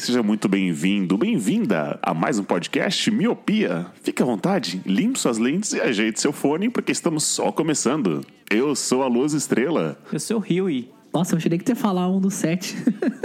Seja muito bem-vindo, bem-vinda a mais um podcast Miopia. Fique à vontade, limpe suas lentes e ajeite seu fone, porque estamos só começando. Eu sou a Luz Estrela. Eu sou o Huey. Nossa, eu achei que ter falar um do sete.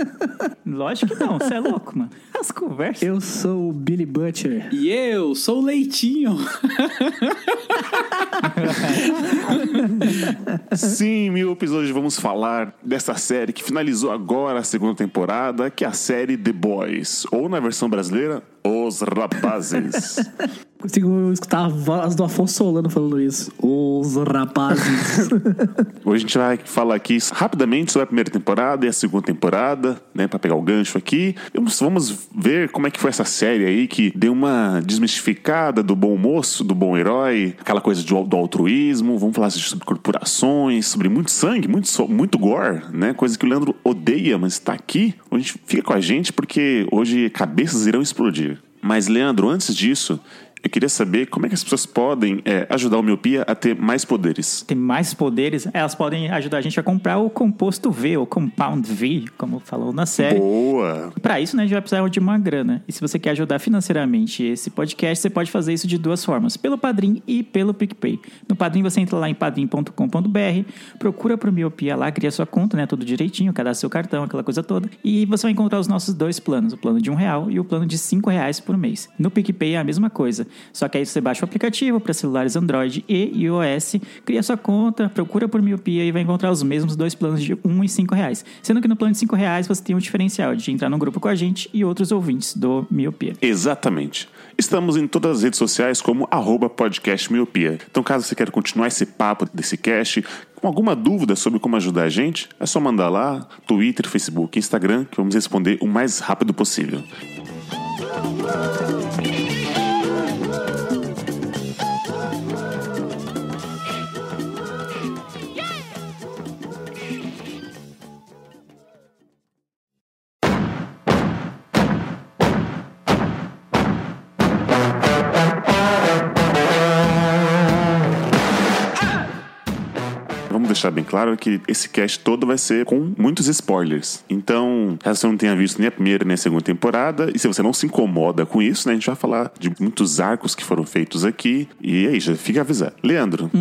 Lógico que não, você é louco, mano. As conversas. Eu sou o Billy Butcher. E eu sou o Leitinho. Sim, Miopes, hoje vamos falar dessa série que finalizou agora a segunda temporada, que é a série The Boys, ou na versão brasileira, Os Rapazes. Consigo escutar a voz do Afonso Solano falando isso. Os rapazes. Hoje a gente vai falar aqui rapidamente sobre a primeira temporada e a segunda temporada, né, para pegar o gancho aqui. Vamos, vamos ver como é que foi essa série aí que deu uma desmistificada do bom moço, do bom herói, aquela coisa de, do altruísmo. Vamos falar sobre corporações, sobre muito sangue, muito, muito gore, né, coisa que o Leandro odeia, mas está aqui. Hoje fica com a gente porque hoje cabeças irão explodir. Mas Leandro, antes disso, eu queria saber como é que as pessoas podem é, ajudar o Miopia a ter mais poderes. Tem mais poderes, elas podem ajudar a gente a comprar o composto V, o Compound V, como falou na série. Boa! Para isso, né, a gente vai precisar de uma grana. E se você quer ajudar financeiramente esse podcast, você pode fazer isso de duas formas: pelo Padrim e pelo PicPay. No Padrim, você entra lá em padrim.com.br, procura pro Miopia lá, cria sua conta, né, tudo direitinho, cadastra seu cartão, aquela coisa toda. E você vai encontrar os nossos dois planos: o plano de um real e o plano de cinco reais por mês. No PicPay é a mesma coisa. Só que aí você baixa o aplicativo para celulares Android e iOS, cria sua conta, procura por Miopia e vai encontrar os mesmos dois planos de um e cinco reais. Sendo que no plano de cinco reais você tem um diferencial de entrar num grupo com a gente e outros ouvintes do Miopia. Exatamente. Estamos em todas as redes sociais como arroba podcast miopia. Então, caso você queira continuar esse papo desse cast, com alguma dúvida sobre como ajudar a gente, é só mandar lá, Twitter, Facebook, Instagram, que vamos responder o mais rápido possível. Deixar bem claro que esse cast todo vai ser com muitos spoilers. Então, caso você não tenha visto nem a primeira nem a segunda temporada, e se você não se incomoda com isso, né, a gente vai falar de muitos arcos que foram feitos aqui. E aí, já fica avisado. Leandro,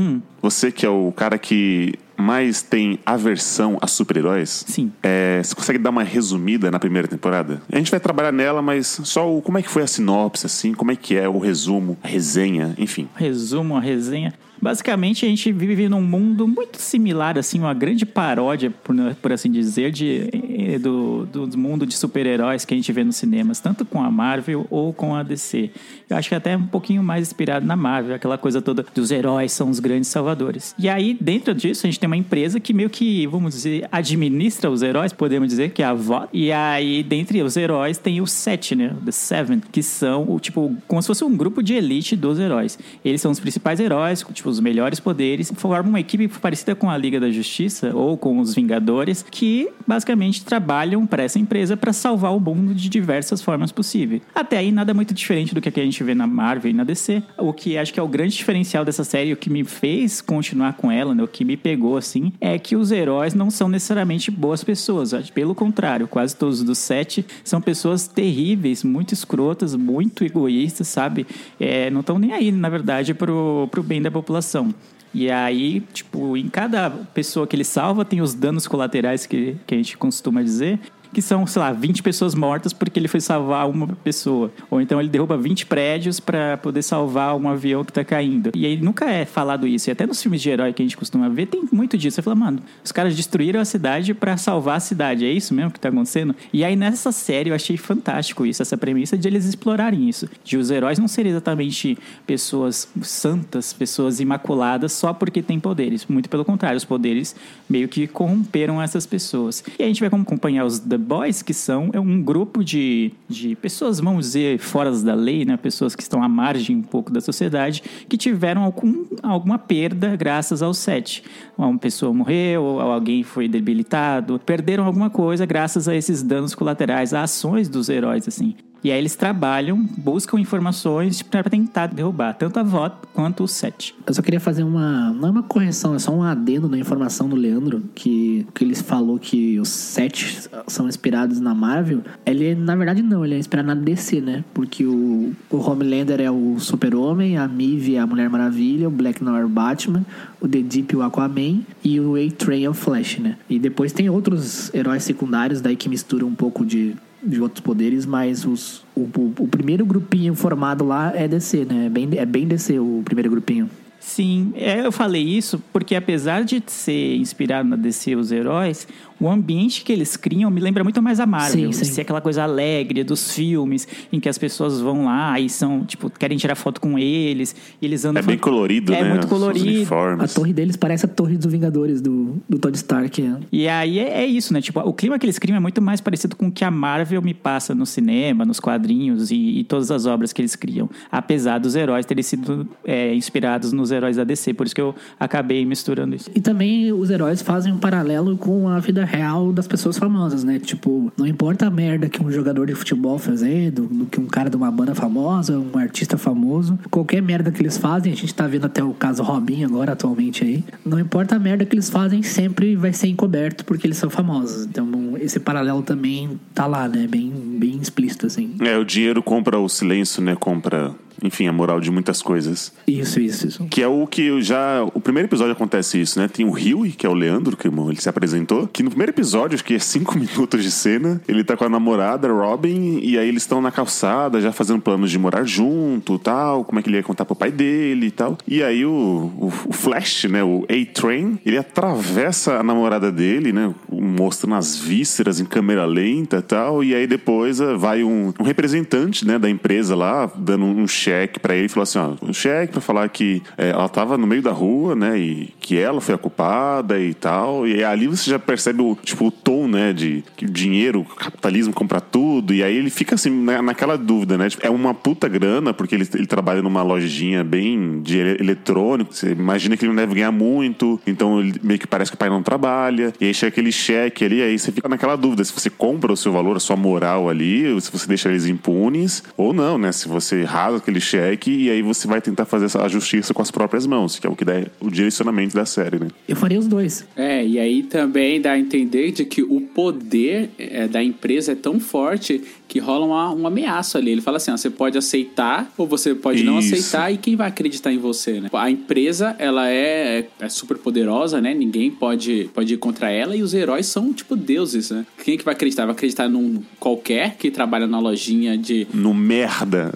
você que é o cara que mais tem aversão a super-heróis, Sim. é, você consegue dar uma resumida na primeira temporada? A gente vai trabalhar nela, mas só o, como é que foi a sinopse, assim, como é que é o resumo, a resenha, enfim. Resumo, a resenha. Basicamente, a gente vive num mundo muito similar, assim, uma grande paródia, por, por assim dizer, de, eh, do, do mundo de super-heróis que a gente vê nos cinemas, tanto com a Marvel ou com a DC. Acho que até um pouquinho mais inspirado na Marvel, aquela coisa toda dos heróis são os grandes salvadores. E aí, dentro disso, a gente tem uma empresa que meio que, vamos dizer, administra os heróis, podemos dizer, que é a VOT. E aí, dentre os heróis, tem os sete, né? The Seven, que são, o tipo, como se fosse um grupo de elite dos heróis. Eles são os principais heróis, com, tipo, os melhores poderes, formam uma equipe parecida com a Liga da Justiça ou com os Vingadores, que basicamente trabalham para essa empresa para salvar o mundo de diversas formas possíveis. Até aí, nada muito diferente do que a gente vê na Marvel e na DC. O que acho que é o grande diferencial dessa série, o que me fez continuar com ela, né, o que me pegou assim, é que os heróis não são necessariamente boas pessoas. Pelo contrário, quase todos dos sete são pessoas terríveis, muito escrotas, muito egoístas, sabe? É, não estão nem aí, na verdade, pro, pro bem da população. E aí, tipo, em cada pessoa que ele salva tem os danos colaterais que, que a gente costuma dizer. Que são, sei lá, 20 pessoas mortas porque ele foi salvar uma pessoa. Ou então ele derruba 20 prédios para poder salvar um avião que tá caindo. E aí nunca é falado isso. E até nos filmes de herói que a gente costuma ver, tem muito disso. Você fala, mano, os caras destruíram a cidade para salvar a cidade. É isso mesmo que tá acontecendo? E aí nessa série eu achei fantástico isso, essa premissa de eles explorarem isso. De os heróis não serem exatamente pessoas santas, pessoas imaculadas só porque têm poderes. Muito pelo contrário, os poderes meio que corromperam essas pessoas. E a gente vai acompanhar os The Boys, que são é um grupo de, de pessoas, vamos dizer, fora da lei, né? Pessoas que estão à margem um pouco da sociedade, que tiveram algum, alguma perda graças ao set. Uma pessoa morreu, ou alguém foi debilitado, perderam alguma coisa graças a esses danos colaterais, a ações dos heróis, assim. E aí eles trabalham, buscam informações para tentar derrubar tanto a VOT quanto o SET. Eu só queria fazer uma. Não é uma correção, é só um adendo na informação do Leandro, que, que ele falou que os sets são inspirados na Marvel. Ele, na verdade, não, ele é inspirado na DC, né? Porque o, o Homelander é o Super-Homem, a Mive é a Mulher Maravilha, o Black Noir é o Batman, o The Deep o Aquaman e o A-Train é o Flash, né? E depois tem outros heróis secundários daí que misturam um pouco de de outros poderes, mas os, o, o, o primeiro grupinho formado lá é DC, né? É bem, é bem DC o primeiro grupinho. Sim, é, eu falei isso porque apesar de ser inspirado na DC os heróis, o ambiente que eles criam me lembra muito mais a Marvel. Sim, sim. Ser aquela coisa alegre dos filmes, em que as pessoas vão lá e são, tipo, querem tirar foto com eles, e eles andam... É bem colorido, É né? muito Os colorido. A torre deles parece a torre dos Vingadores do, do Tony Stark. né? E aí é, é isso, né? Tipo, o clima que eles criam é muito mais parecido com o que a Marvel me passa no cinema, nos quadrinhos e, e todas as obras que eles criam. Apesar dos heróis terem sido é, inspirados nos heróis da DC. Por isso que eu acabei misturando isso. E também os heróis fazem um paralelo com a vida real das pessoas famosas, né? Tipo, não importa a merda que um jogador de futebol fazendo, do que um cara de uma banda famosa, um artista famoso, qualquer merda que eles fazem, a gente tá vendo até o caso Robin agora atualmente aí. Não importa a merda que eles fazem, sempre vai ser encoberto porque eles são famosos. Então, esse paralelo também tá lá, né? Bem, bem explícito assim. É, o dinheiro compra o silêncio, né? Compra, enfim, a moral de muitas coisas. Isso, isso, isso. Que é o que já. O primeiro episódio acontece isso, né? Tem o Huey, que é o Leandro, que ele se apresentou. Que no primeiro episódio, acho que é cinco minutos de cena, ele tá com a namorada, Robin, e aí eles estão na calçada, já fazendo planos de morar junto tal. Como é que ele ia contar pro pai dele e tal. E aí o, o, o Flash, né? O A-Train, ele atravessa a namorada dele, né? Mostrando as vísceras em câmera lenta e tal. E aí depois eh, vai um, um representante, né? Da empresa lá, dando um cheque pra ele e falou assim: ó, um cheque pra falar que eh, ela tava no meio da rua, né? E que ela foi a culpada e tal. E ali você já percebe o, tipo, o tom, né? De que o dinheiro, capitalismo compra tudo. E aí ele fica assim, na, naquela dúvida, né? Tipo, é uma puta grana, porque ele, ele trabalha numa lojinha bem de ele- eletrônico. Você imagina que ele não deve ganhar muito. Então ele meio que parece que o pai não trabalha. E aí chega aquele cheque ali, aí você fica naquela dúvida se você compra o seu valor, a sua moral ali, ou se você deixa eles impunes, ou não, né? Se você rasga aquele cheque e aí você vai tentar fazer essa- a justiça com as próprias mãos, que é o que dá o direcionamento da série, né? Eu faria os dois. É, e aí também dá a entender de que o poder é, da empresa é tão forte que rola uma, uma ameaça ali. Ele fala assim, ó, você pode aceitar ou você pode não Isso. aceitar e quem vai acreditar em você, né? A empresa, ela é, é super poderosa, né? Ninguém pode, pode ir contra ela e os heróis são, tipo, deuses, né? Quem que vai acreditar? Vai acreditar num qualquer que trabalha na lojinha de... No merda.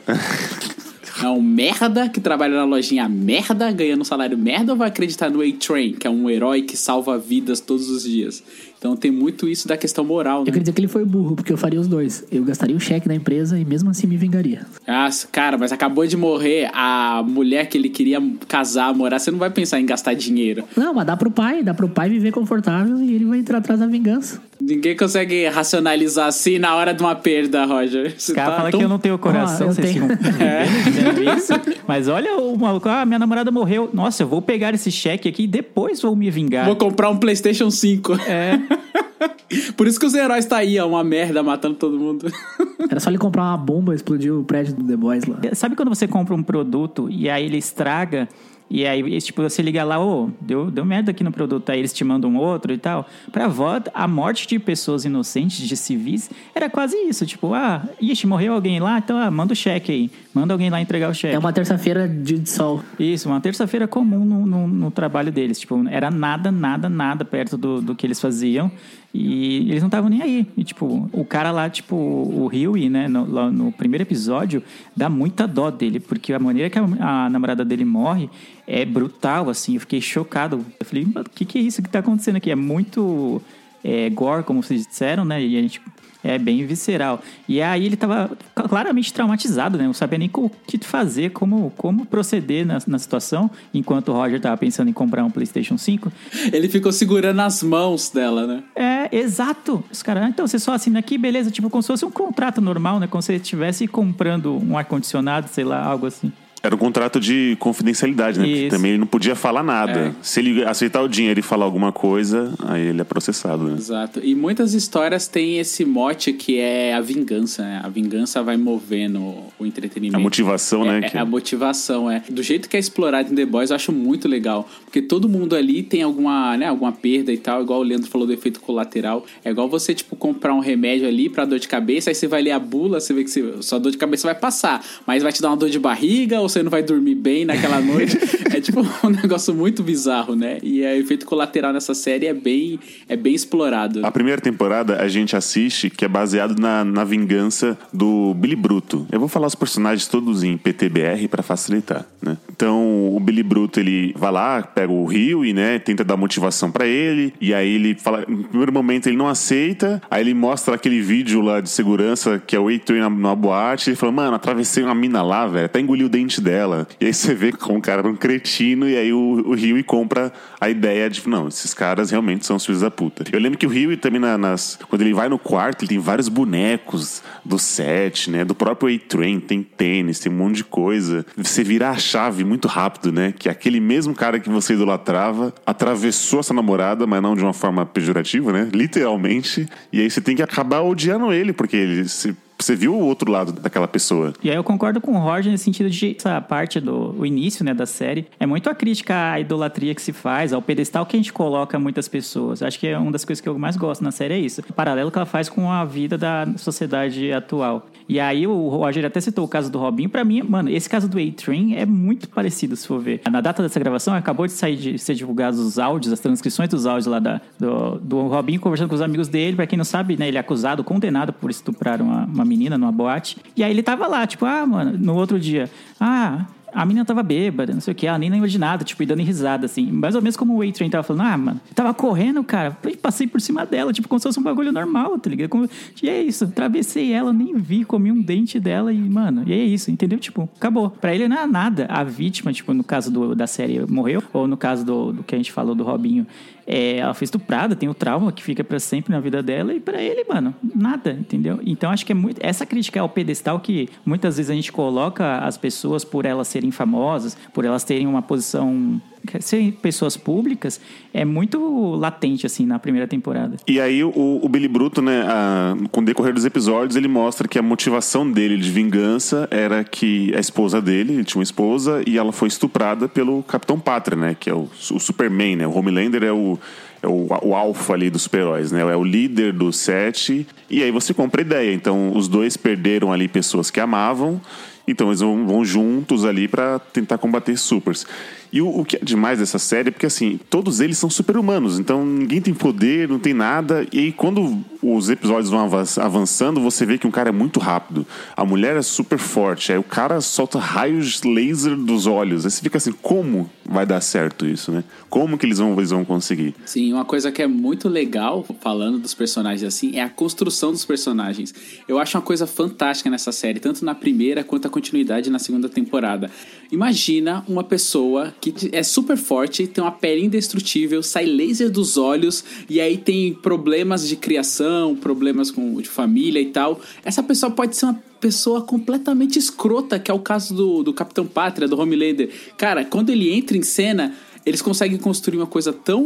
É um merda que trabalha na lojinha merda, ganhando um salário merda, ou vai acreditar no A-Train, que é um herói que salva vidas todos os dias? Então tem muito isso da questão moral, Eu né? queria dizer que ele foi burro, porque eu faria os dois. Eu gastaria o cheque da empresa e mesmo assim me vingaria. Ah, cara, mas acabou de morrer a mulher que ele queria casar, morar. Você não vai pensar em gastar dinheiro. Não, mas dá pro pai, dá pro pai viver confortável e ele vai entrar atrás da vingança. Ninguém consegue racionalizar assim na hora de uma perda, Roger. Você Os caras tá falam tão- que eu não tenho coração, Ah, eu vocês tenho. ficam vendo isso. Mas olha o maluco, ah, minha namorada morreu. Nossa, eu vou pegar esse cheque aqui e depois vou me vingar. Vou comprar um PlayStation 5. É. Por isso que os heróis tá aí, ó, uma merda matando todo mundo. Era só ele comprar uma bomba e explodir o prédio do The Boys lá. Sabe quando você compra um produto e aí ele estraga e aí, tipo, você liga lá, ô, deu, deu merda aqui no produto, aí eles te mandam um outro e tal. Pra avó, a morte de pessoas inocentes, de civis, era quase isso. Tipo, ah, ixi, morreu alguém lá, então ah, manda o cheque aí. Manda alguém lá entregar o cheque. É uma terça-feira de sol. Isso, uma terça-feira comum no, no, no trabalho deles. Tipo, era nada, nada, nada perto do, do que eles faziam. E eles não estavam nem aí. E, tipo, o cara lá, tipo, o Huey, né, no, lá no primeiro episódio, dá muita dó dele, porque a maneira que a, a namorada dele morre é brutal, assim. Eu fiquei chocado. Eu falei, o que, que é isso que tá acontecendo aqui? É muito é, gore, como vocês disseram, né? E a gente é bem visceral. E aí ele tava claramente traumatizado, né? Não sabia nem o que fazer, como, como proceder na, na situação, enquanto o Roger tava pensando em comprar um PlayStation 5. Ele ficou segurando as mãos dela, né? É, exato. Os caras, ah, então você só assina aqui, beleza, tipo, como se fosse um contrato normal, né? Como se você estivesse comprando um ar-condicionado, sei lá, algo assim. Era um contrato de confidencialidade, né? Porque Isso. também ele não podia falar nada. É. Se ele aceitar o dinheiro e falar alguma coisa, aí ele é processado, né? Exato. E muitas histórias têm esse mote que é a vingança, né? A vingança vai movendo o entretenimento. A motivação, É, né? é, que- a motivação, é. Do jeito que é explorado em The Boys, eu acho muito legal. Porque todo mundo ali tem alguma, né, alguma perda e tal. Igual o Leandro falou do efeito colateral. É igual você, tipo, comprar um remédio ali pra dor de cabeça, aí você vai ler a bula, você vê que você- sua dor de cabeça vai passar. Mas vai te dar uma dor de barriga, ou você não vai dormir bem naquela noite. é tipo um negócio muito bizarro, né? E é, o efeito colateral nessa série é bem, é bem explorado. A primeira temporada a gente assiste que é baseado na, na vingança do Billy Bruto. Eu vou falar os personagens todos em PTBR pra facilitar, né? Então, o Billy Bruto, ele vai lá, pega o Rio e, né, tenta dar motivação pra ele, e aí ele fala, no primeiro momento ele não aceita, aí ele mostra aquele vídeo lá de segurança que é o Heitor na, numa boate, ele fala, mano, atravessei uma mina lá, velho, até engoliu o dente dela. E aí você vê como o cara era um cretino, e aí o, o Rio compra a ideia de, não, esses caras realmente são os filhos da puta. Eu lembro que o Rio também na- nas. Quando ele vai no quarto, ele tem vários bonecos do set, né? Do próprio A-Train, tem tênis, tem um monte de coisa. Você vira a chave muito rápido, né? Que aquele mesmo cara que você idolatrava atravessou essa namorada, mas não de uma forma pejorativa, né? Literalmente. E aí você tem que acabar odiando ele, porque ele. se- você viu o outro lado daquela pessoa. E aí eu concordo com o Roger nesse sentido de essa parte do o início né, da série é muito a crítica à idolatria que se faz, ao pedestal que a gente coloca muitas pessoas. Acho que é uma das coisas que eu mais gosto na série é isso. O paralelo que ela faz com a vida da sociedade atual. E aí o Roger até citou o caso do Robinho. Pra mim, mano, esse caso do A-Train é muito parecido, se for ver. Na data dessa gravação, acabou de sair de ser divulgados os áudios, as transcrições dos áudios lá da, do, do Robinho conversando com os amigos dele. Pra quem não sabe, né, ele é acusado, condenado por estuprar uma, uma menina numa boate. E aí ele tava lá, tipo, ah, mano, no outro dia, ah, a menina tava bêbada, não sei o que, ela nem lembra de nada, tipo, e dando risada, assim. Mais ou menos como o A-Train tava falando, ah, mano, tava correndo, cara, e passei por cima dela, tipo, como se fosse um bagulho normal, tá ligado? Como- E é isso, atravessei ela, nem vi, comi um dente dela e, mano, e é isso, entendeu? Tipo, acabou. Pra ele não é nada. A vítima, tipo, no caso do, da série, morreu, ou no caso do, do que a gente falou do Robinho, é, ela foi estuprada, tem o trauma que fica pra sempre na vida dela, e pra ele, mano, nada, entendeu? Então acho que é muito. Essa crítica ao pedestal que muitas vezes a gente coloca as pessoas por elas serem famosas, por elas terem uma posição. Serem pessoas públicas, é muito latente, assim, na primeira temporada. E aí o, o Billy Bruto, né, a- com o decorrer dos episódios, ele mostra que a motivação dele de vingança era que a esposa dele, ele tinha uma esposa, e ela foi estuprada pelo Capitão Pátria, né, que é o, o Superman, né, o Homelander é o é o, o alfa ali dos super-heróis, né? É o líder do set. E aí você compra ideia. Então, os dois perderam ali pessoas que amavam. Então, eles vão, vão juntos ali pra tentar combater supers. E o, o que é demais dessa série é porque, assim, todos eles são super-humanos. Então, ninguém tem poder, não tem nada. E aí, quando os episódios vão avan- avançando, você vê que um cara é muito rápido. A mulher é super forte. Aí o cara solta raios laser dos olhos. Aí você fica assim, como vai dar certo isso, né? Como que eles vão, eles vão conseguir? Sim, uma coisa que é muito legal, falando dos personagens assim, é a construção dos personagens. Eu acho uma coisa fantástica nessa série, tanto na primeira quanto a continuidade na segunda temporada. Imagina uma pessoa que é super forte, tem uma pele indestrutível, sai laser dos olhos e aí tem problemas de criação, problemas com, de família e tal. Essa pessoa pode ser uma pessoa completamente escrota, que é o caso do, do Capitão Pátria, do Homelander. Cara, quando ele entra em cena, eles conseguem construir uma coisa tão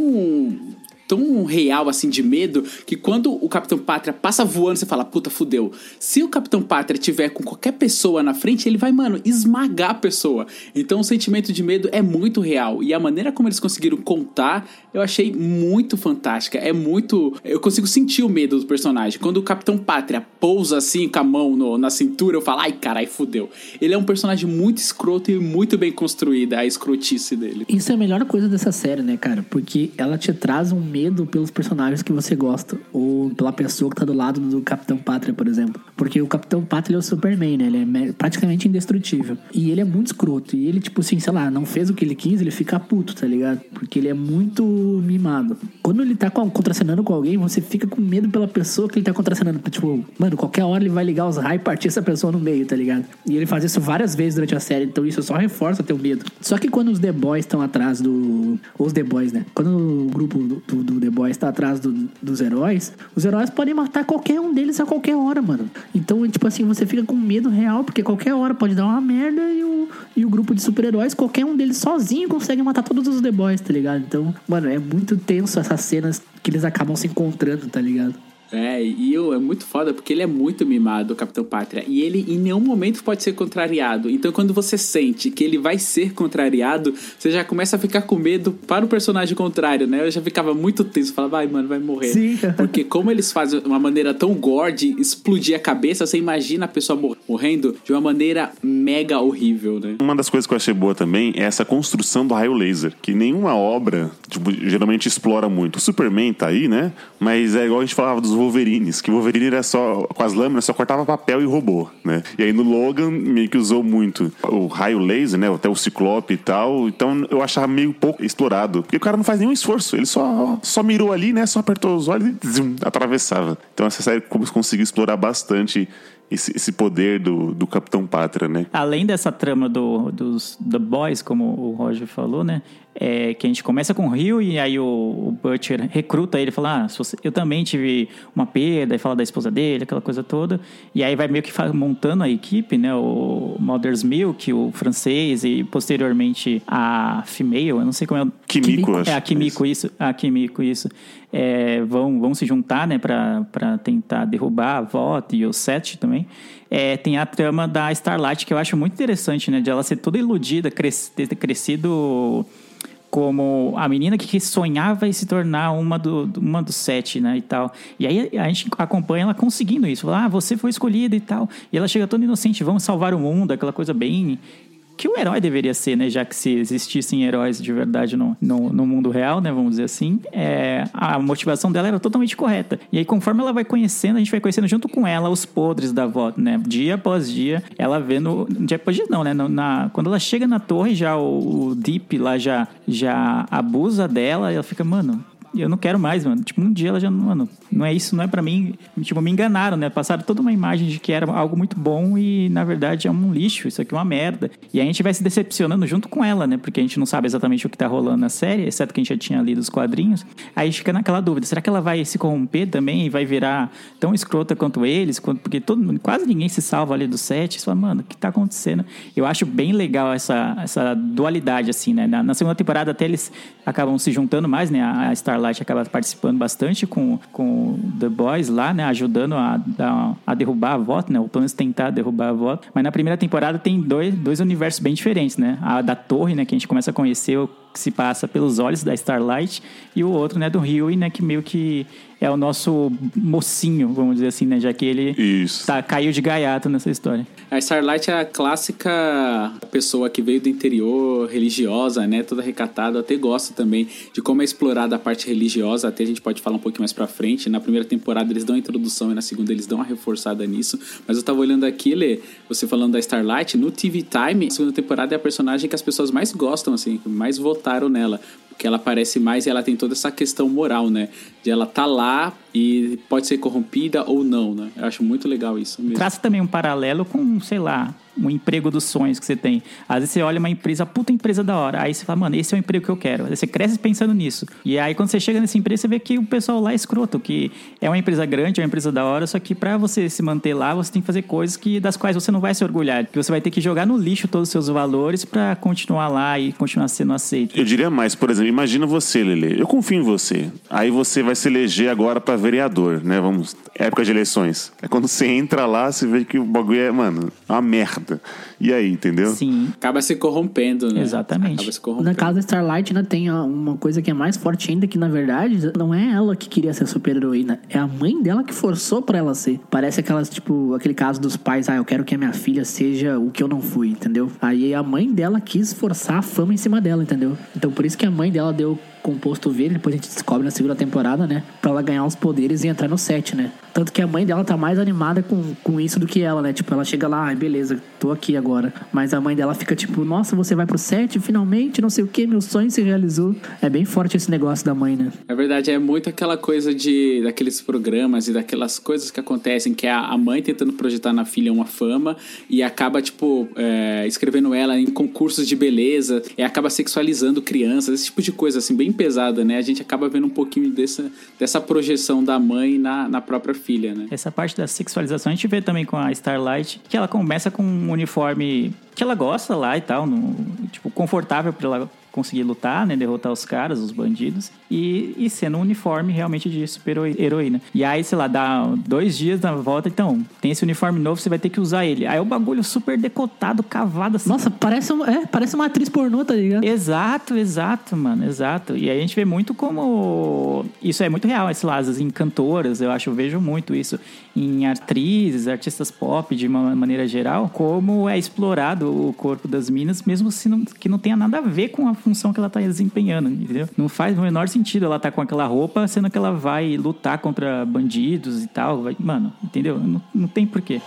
tão real assim de medo que quando o Capitão Pátria passa voando, você fala, puta, fudeu. Se o Capitão Pátria tiver com qualquer pessoa na frente, ele vai, mano, esmagar a pessoa. Então o sentimento de medo é muito real. E a maneira como eles conseguiram contar, eu achei muito fantástica. É muito. Eu consigo sentir o medo do personagem. Quando o Capitão Pátria pousa assim com a mão no- na cintura, eu falo, ai, carai, fudeu. Ele é um personagem muito escroto e muito bem construída, a escrotice dele. Isso é a melhor coisa dessa série, né, cara? Porque ela te traz um medo pelos personagens que você gosta. Ou pela pessoa que tá do lado do Capitão Pátria, por exemplo. Porque o Capitão Pátria é o Superman, né? Ele é me- praticamente indestrutível. E ele é muito escroto. E ele, tipo assim, sei lá, não fez o que ele quis, ele fica puto, tá ligado? Porque ele é muito mimado. Quando ele tá contracenando com alguém, você fica com medo pela pessoa que ele tá contracenando. Tipo, mano, qualquer hora ele vai ligar os raios e partir essa pessoa no meio, tá ligado? E ele faz isso várias vezes durante a série, então isso só reforça teu medo. Só que quando os The Boys estão atrás do. Os The Boys, né? Quando o grupo do, do- do The Boys tá atrás do- dos heróis, os heróis podem matar qualquer um deles a qualquer hora, mano. Então, tipo assim, você fica com medo real, porque qualquer hora pode dar uma merda e o, e o grupo de super-heróis, qualquer um deles sozinho consegue matar todos os The Boys, tá ligado? Então, mano, é muito tenso essas cenas que eles acabam se encontrando, tá ligado? É, e eu, é muito foda porque ele é muito mimado, o Capitão Pátria. E ele em nenhum momento pode ser contrariado. Então quando você sente que ele vai ser contrariado, você já começa a ficar com medo para o personagem contrário, né? Eu já ficava muito tenso, falava, vai, mano, vai morrer. Sim. Porque como eles fazem uma maneira tão gore de explodir a cabeça, você imagina a pessoa mor- morrendo de uma maneira mega horrível, né? Uma das coisas que eu achei boa também é essa construção do raio laser, que nenhuma obra tipo, geralmente explora muito. O Superman tá aí, né? Mas é igual a gente falava dos Wolverines, que o Wolverine era só, com as lâminas, só cortava papel e robô, né? E aí no Logan meio que usou muito o raio laser, né? Até o Ciclope e tal. Então eu achava meio pouco explorado. Porque o cara não faz nenhum esforço, ele só, só mirou ali, né? Só apertou os olhos e atravessava. Então essa série conseguiu explorar bastante esse, esse poder do, do Capitão Pátria, né? Além dessa trama do, dos The Boys, como o Roger falou, né? É, que a gente começa com o Rio e aí o, o Butcher recruta ele, fala: ah, você- eu também tive uma perda, e fala da esposa dele, aquela coisa toda. E aí vai meio que montando a equipe, né? O Mother's Milk, o francês e posteriormente a Female, eu não sei como é o Kimiko, acho. é, a Kimiko, isso. A Kimiko, isso. É, vão, vão se juntar, né, pra tentar derrubar a VOT e o Seth também. É, tem a trama da Starlight, que eu acho muito interessante, né, de ela ser toda iludida, cres, ter crescido como a menina que sonhava em se tornar uma do, uma dos sete, né, e tal. E aí a gente acompanha ela conseguindo isso. Fala, ah, você foi escolhida e tal. E ela chega toda inocente, vamos salvar o mundo, aquela coisa bem que o herói deveria ser, né? Já que se existissem heróis de verdade no, no, no mundo real, né? Vamos dizer assim, é, a motivação dela era totalmente correta. E aí, conforme ela vai conhecendo, a gente vai conhecendo junto com ela os podres da avó, né? Dia após dia, ela vendo. Dia após dia, não, né? Na, quando ela chega na torre, já o, o Deep lá já, já abusa dela, ela fica, mano. Eu não quero mais, mano. Tipo, um dia ela já, mano, não é isso, não é pra mim. Tipo, me enganaram, né? Passaram toda uma imagem de que era algo muito bom e, na verdade, é um lixo. Isso aqui é uma merda. E a gente vai se decepcionando junto com ela, né? Porque a gente não sabe exatamente o que tá rolando na série, exceto que a gente já tinha lido os quadrinhos. Aí fica naquela dúvida: será que ela vai se corromper também e vai virar tão escrota quanto eles? Porque todo, quase ninguém se salva ali do set. Você fala, mano, o que tá acontecendo? Eu acho bem legal essa, essa dualidade, assim, né? Na, na segunda temporada, até eles acabam se juntando mais, né? A a Starlight acaba participando bastante com, com The Boys lá, né? Ajudando a, dar- a derrubar a voto, né? Ou pelo menos tentar derrubar a voto. Mas na primeira temporada tem dois, dois universos bem diferentes, né? A da torre, né? Que a gente começa a conhecer o que se passa pelos olhos da Starlight e o outro, né? Do Rio, né? Que meio que é o nosso mocinho, vamos dizer assim, né? Já que ele Isso. tá, caiu de gaiato nessa história. A Starlight é a clássica pessoa que veio do interior, religiosa, né? Toda recatada. Eu até gosto também de como é explorada a parte religiosa. Até a gente pode falar um pouquinho mais pra frente. Na primeira temporada eles dão a introdução e na segunda eles dão uma reforçada nisso. Mas eu tava olhando aqui, Lê, você falando da Starlight, no TV Time, a segunda temporada é a personagem que as pessoas mais gostam, assim, mais votaram nela. Porque ela aparece mais e ela tem toda essa questão moral, né? De ela tá lá e pode ser corrompida ou não, né? Eu acho muito legal isso mesmo. Traça também um paralelo com, sei lá, um emprego dos sonhos que você tem. Às vezes você olha uma empresa, puta empresa da hora. Aí você fala, mano, esse é o emprego que eu quero. Aí você cresce pensando nisso. E aí quando você chega nessa empresa, você vê que o pessoal lá é escroto, que é uma empresa grande, é uma empresa da hora, só que pra você se manter lá, você tem que fazer coisas que das quais você não vai se orgulhar. Que você vai ter que jogar no lixo todos os seus valores pra continuar lá e continuar sendo aceito. Eu diria mais, por exemplo, imagina você, Lele. Eu confio em você. Aí você vai se eleger agora pra vereador, né? Vamos. Época de eleições. É quando você entra lá, você vê que o bagulho é, mano, uma merda. E aí, entendeu? Sim, Acaba se corrompendo, né? Exatamente. Acaba se Na corrompendo. casa da Starlight ainda tem ó, uma coisa que é mais forte ainda, que na verdade não é ela que queria ser super-heroína, é a mãe dela que forçou pra ela ser. Parece aquelas, tipo, aquele caso dos pais, ah, eu quero que a minha filha seja o que eu não fui, entendeu? Aí a mãe dela quis forçar a fama em cima dela, entendeu? Então por isso que a mãe dela deu composto verde, depois a gente descobre na segunda temporada, né? Pra ela ganhar os poderes e entrar no set, né? Tanto que a mãe dela tá mais animada com, com isso do que ela, né? Tipo, ela chega lá, ai, beleza, tô aqui agora. Mas a mãe dela fica tipo, nossa, você vai pro set finalmente, não sei o que, meu sonho se realizou. É bem forte esse negócio da mãe, né? É verdade, é muito aquela coisa de daqueles programas e daquelas coisas que acontecem, que é a a mãe tentando projetar na filha uma fama e acaba, tipo, é, escrevendo ela em concursos de beleza e acaba sexualizando crianças, esse tipo de coisa, assim, bem pesada, né? A gente acaba vendo um pouquinho dessa, dessa projeção da mãe na, na própria filha, né? Essa parte da sexualização a gente vê também com a Starlight, que ela começa com um uniforme que ela gosta lá e tal, no, tipo, confortável pra ela conseguir lutar, né, derrotar os caras, os bandidos, e, e sendo um uniforme realmente de super heroína. E aí, sei lá, dá dois dias na volta, então, tem esse uniforme novo, você vai ter que usar ele. Aí o bagulho super decotado, cavado assim. Nossa, parece, um- é, parece uma atriz pornô, tá ligado? Exato, exato, mano, exato. E aí a gente vê muito como. Isso é muito real, esse Lazas, em cantoras, eu acho, eu vejo muito isso. Em atrizes, artistas pop, de uma maneira geral, como é explorado o corpo das minas, mesmo se não, que não tenha nada a ver com a função que ela tá desempenhando, entendeu? Não faz o menor sentido ela tá com aquela roupa, sendo que ela vai lutar contra bandidos e tal. vai- mano, entendeu? Não, não tem porquê.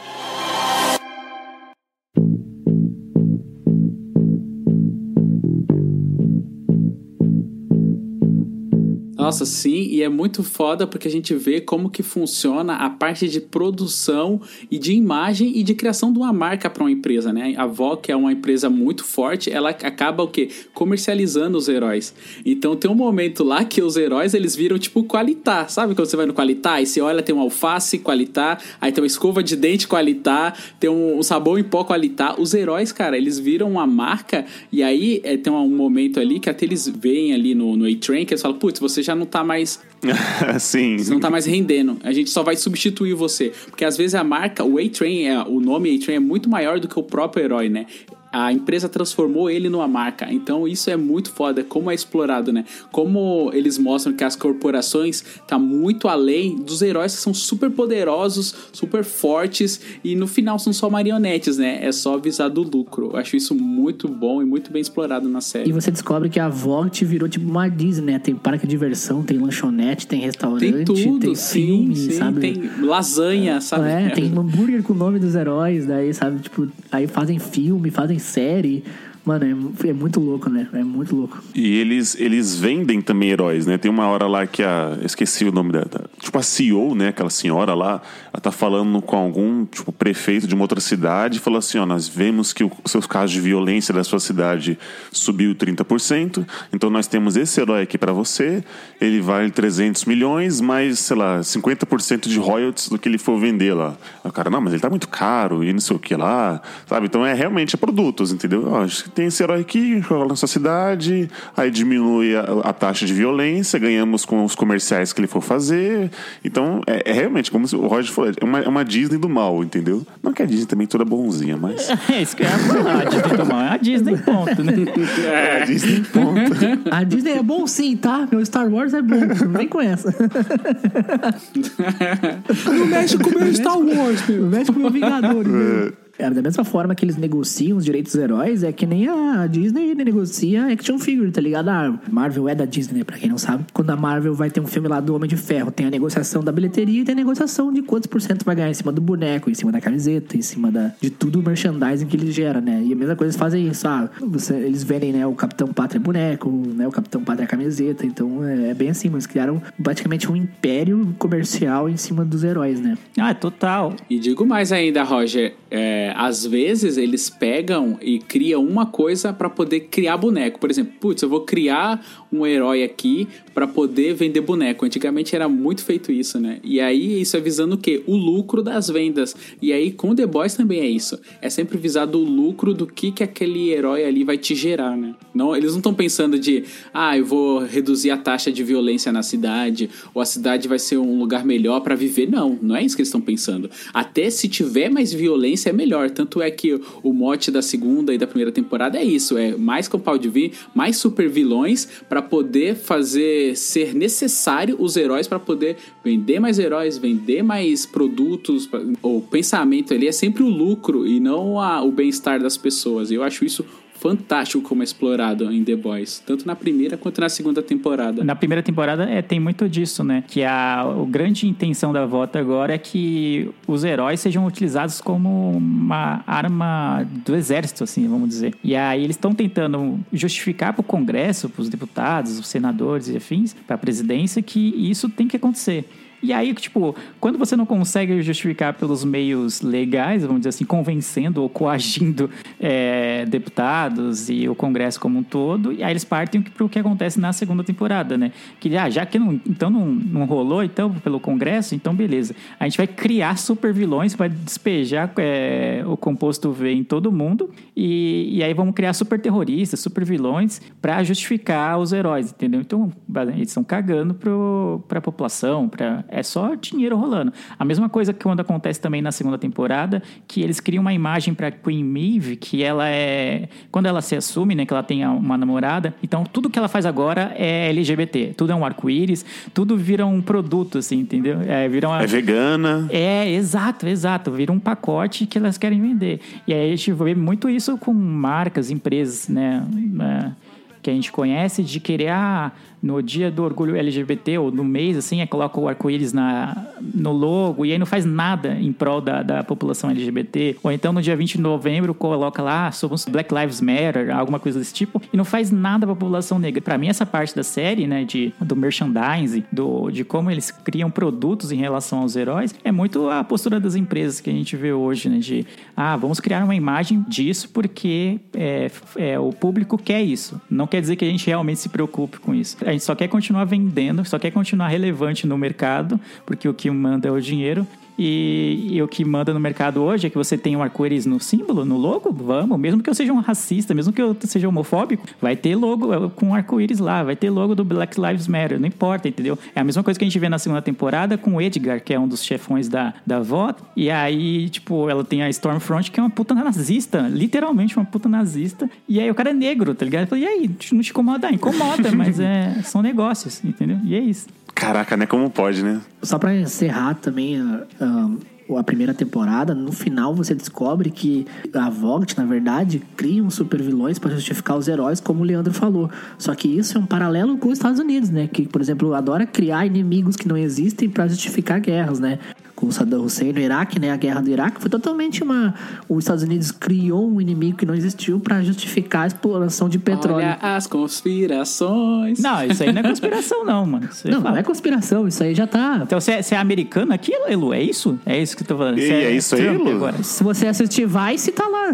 Nossa, sim, e é muito foda porque a gente vê como que funciona a parte de produção e de imagem e de criação de uma marca para uma empresa, né? A VOC é uma empresa muito forte, ela acaba o quê? Comercializando os heróis. Então tem um momento lá que os heróis eles viram tipo qualitá, sabe quando você vai no qualitá e você olha tem um alface qualitá, aí tem uma escova de dente qualitá, tem um, um sabão em pó qualitá. Os heróis, cara, eles viram uma marca e aí é, tem um momento ali que até eles veem ali no, no A-Train que eles falam, putz, você já não tá mais Sim. você não tá mais rendendo. A gente só vai substituir você. Porque às vezes a marca, o A-Train, é, o nome A-Train é muito maior do que o próprio herói, né? A empresa transformou ele numa marca. Então isso é muito foda. Como é explorado, né? Como eles mostram que as corporações tá muito além dos heróis que são super poderosos, super fortes e no final são só marionetes, né? É só visar do lucro. Eu acho isso muito bom e muito bem explorado na E série. você descobre que a Vogt virou tipo uma Disney, né? Tem parque de diversão, tem lanchonete, tem restaurante, Tem tudo, tem sim, filme, sim. sabe? Tem lasanha, sabe? É, tem hambúrguer com o nome dos heróis, daí, sabe, tipo, aí fazem filme, fazem série. Mano, é, é muito louco, né? É muito louco. E eles, eles vendem também heróis, né? Tem uma hora lá que a. Esqueci o nome da. tipo, a CEO, né? Aquela senhora lá, ela tá falando com algum, tipo, prefeito de uma outra cidade e falou assim: ó, nós vemos que os seus casos de violência da sua cidade subiu 30%, então nós temos esse herói aqui pra você, ele vale 300 milhões, mais, sei lá, 50% de royalties do que ele for vender lá. O cara, não, mas ele tá muito caro e não sei o que lá, sabe? Então é realmente é produtos, entendeu? Ó, acho que tem esse herói aqui, joga na sua cidade, aí diminui a, a taxa de violência, ganhamos com os comerciais que ele for fazer. Então é, é realmente, como o Roger falou, é uma, é uma Disney do mal, entendeu? Não que a Disney também é toda bonzinha, mas. É isso que eu ia falar, a Disney do mal. É a Disney, ponto, né? É, a Disney, ponto. A Disney é bom sim, tá? Meu Star Wars é bom, não vem com essa. Não mexe com o meu Star Wars, meu. O médico meu Vingadores. né? É, da mesma forma que eles negociam os direitos dos heróis, é que nem a Disney negocia action figure, tá ligado? A Marvel é da Disney, né, pra quem não sabe. Quando a Marvel vai ter um filme lá do Homem de Ferro, tem a negociação da bilheteria e tem a negociação de quantos por cento vai ganhar em cima do boneco, em cima da camiseta, em cima da, de tudo o merchandising que ele gera, né? E a mesma coisa eles fazem isso, ah, você- eles vendem, né, o Capitão Pátria boneco, né, o Capitão Pátria camiseta, então é, é bem assim, mas criaram praticamente um império comercial em cima dos heróis, né? Ah, total. E digo mais ainda, Roger, é, às vezes eles pegam e criam uma coisa pra poder criar boneco. Por exemplo, putz, eu vou criar um herói aqui pra poder vender boneco. Antigamente era muito feito isso, né? E aí isso é visando o quê? O lucro das vendas. E aí com The Boys também é isso. É sempre visado o lucro do que que aquele herói ali vai te gerar, né? Não, eles não estão pensando de, ah, eu vou reduzir a taxa de violência na cidade, ou a cidade vai ser um lugar melhor pra viver. Não, não é isso que eles estão pensando. Até se tiver mais violência é melhor. Tanto é que o mote da segunda e da primeira temporada é isso: é mais de vir, mais super vilões pra poder fazer ser necessário os heróis pra poder vender mais heróis, vender mais produtos. O pensamento ali é sempre o lucro e não a- o bem-estar das pessoas. Eu acho isso fantástico como é explorado em The Boys, tanto na primeira quanto na segunda temporada. Na primeira temporada é, tem muito disso, né? Que a, a grande intenção da volta agora é que os heróis sejam utilizados como uma arma do exército, assim, vamos dizer. E aí eles estão tentando justificar para o Congresso, para os deputados, os senadores e afins, para a presidência, que isso tem que acontecer. E aí, tipo, quando você não consegue justificar pelos meios legais, vamos dizer assim, convencendo ou coagindo é, deputados e o Congresso como um todo, e aí eles partem para o que acontece na segunda temporada, né? Que, ah, já que não, então não, não rolou, então, pelo Congresso, então beleza. A gente vai criar super vilões, vai despejar é, o composto V em todo mundo, e, e aí vamos criar super terroristas, super vilões, para justificar os heróis, entendeu? Então, eles estão cagando para a população, para é só dinheiro rolando. A mesma coisa que quando acontece também na segunda temporada, que eles criam uma imagem para Queen Maeve, que ela é. Quando ela se assume, né, que ela tem uma namorada, então tudo que ela faz agora é LGBT. Tudo é um arco-íris, tudo vira um produto, assim, entendeu? É, vira uma... É vegana. É, exato, exato. Vira um pacote que elas querem vender. E aí a gente vê muito isso com marcas, empresas, né? É, que a gente conhece de querer, ah, no dia do orgulho LGBT ou no mês, assim, é, coloca o arco-íris no logo e aí não faz nada em prol da, da população LGBT. Ou então no dia 20 de novembro coloca lá, ah, somos Black Lives Matter, alguma coisa desse tipo, e não faz nada pra população negra. Para mim, essa parte da série, né, de, do merchandising, do, de como eles criam produtos em relação aos heróis, é muito a postura das empresas que a gente vê hoje, né, de, ah, vamos criar uma imagem disso porque é, é, o público quer isso. Não quer dizer que a gente realmente se preocupe com isso. A gente só quer continuar vendendo, só quer continuar relevante no mercado, porque o que manda é o dinheiro. E, e, o que manda no mercado hoje é que você tem um arco-íris no símbolo, no logo, vamos. Mesmo que eu seja um racista, mesmo que eu seja homofóbico, vai ter logo é, com arco-íris lá, vai ter logo do Black Lives Matter, não importa, entendeu? É a mesma coisa que a gente vê na segunda temporada com o Edgar, que é um dos chefões da, da VOT. E aí, tipo, ela tem a Stormfront, que é uma puta nazista, literalmente uma puta nazista. E aí o cara é negro, tá ligado? Eu falei, e aí, não te incomoda? Incomoda, mas é, são negócios, entendeu? E é isso. Caraca, né? Como pode, né? Só pra encerrar também a, a, primeira temporada, no final você descobre que a Vogt, na verdade, cria uns super vilões para justificar os heróis, como o Leandro falou. Só que isso é um paralelo com os Estados Unidos, né? Que, por exemplo, adora criar inimigos que não existem para justificar guerras, né? Com o Saddam Hussein no Iraque, né? A guerra do Iraque foi totalmente uma. Os Estados Unidos criou um inimigo que não existiu para justificar a exploração de petróleo. Olha as conspirações. Não, isso aí não é conspiração, não, mano. Não, fala. não é conspiração, isso aí já tá. Então você é, você é americano aqui, Elu? É isso? É isso que eu tô falando. E Você é isso aí, Lu? agora. Se você assistir Vice, tá lá.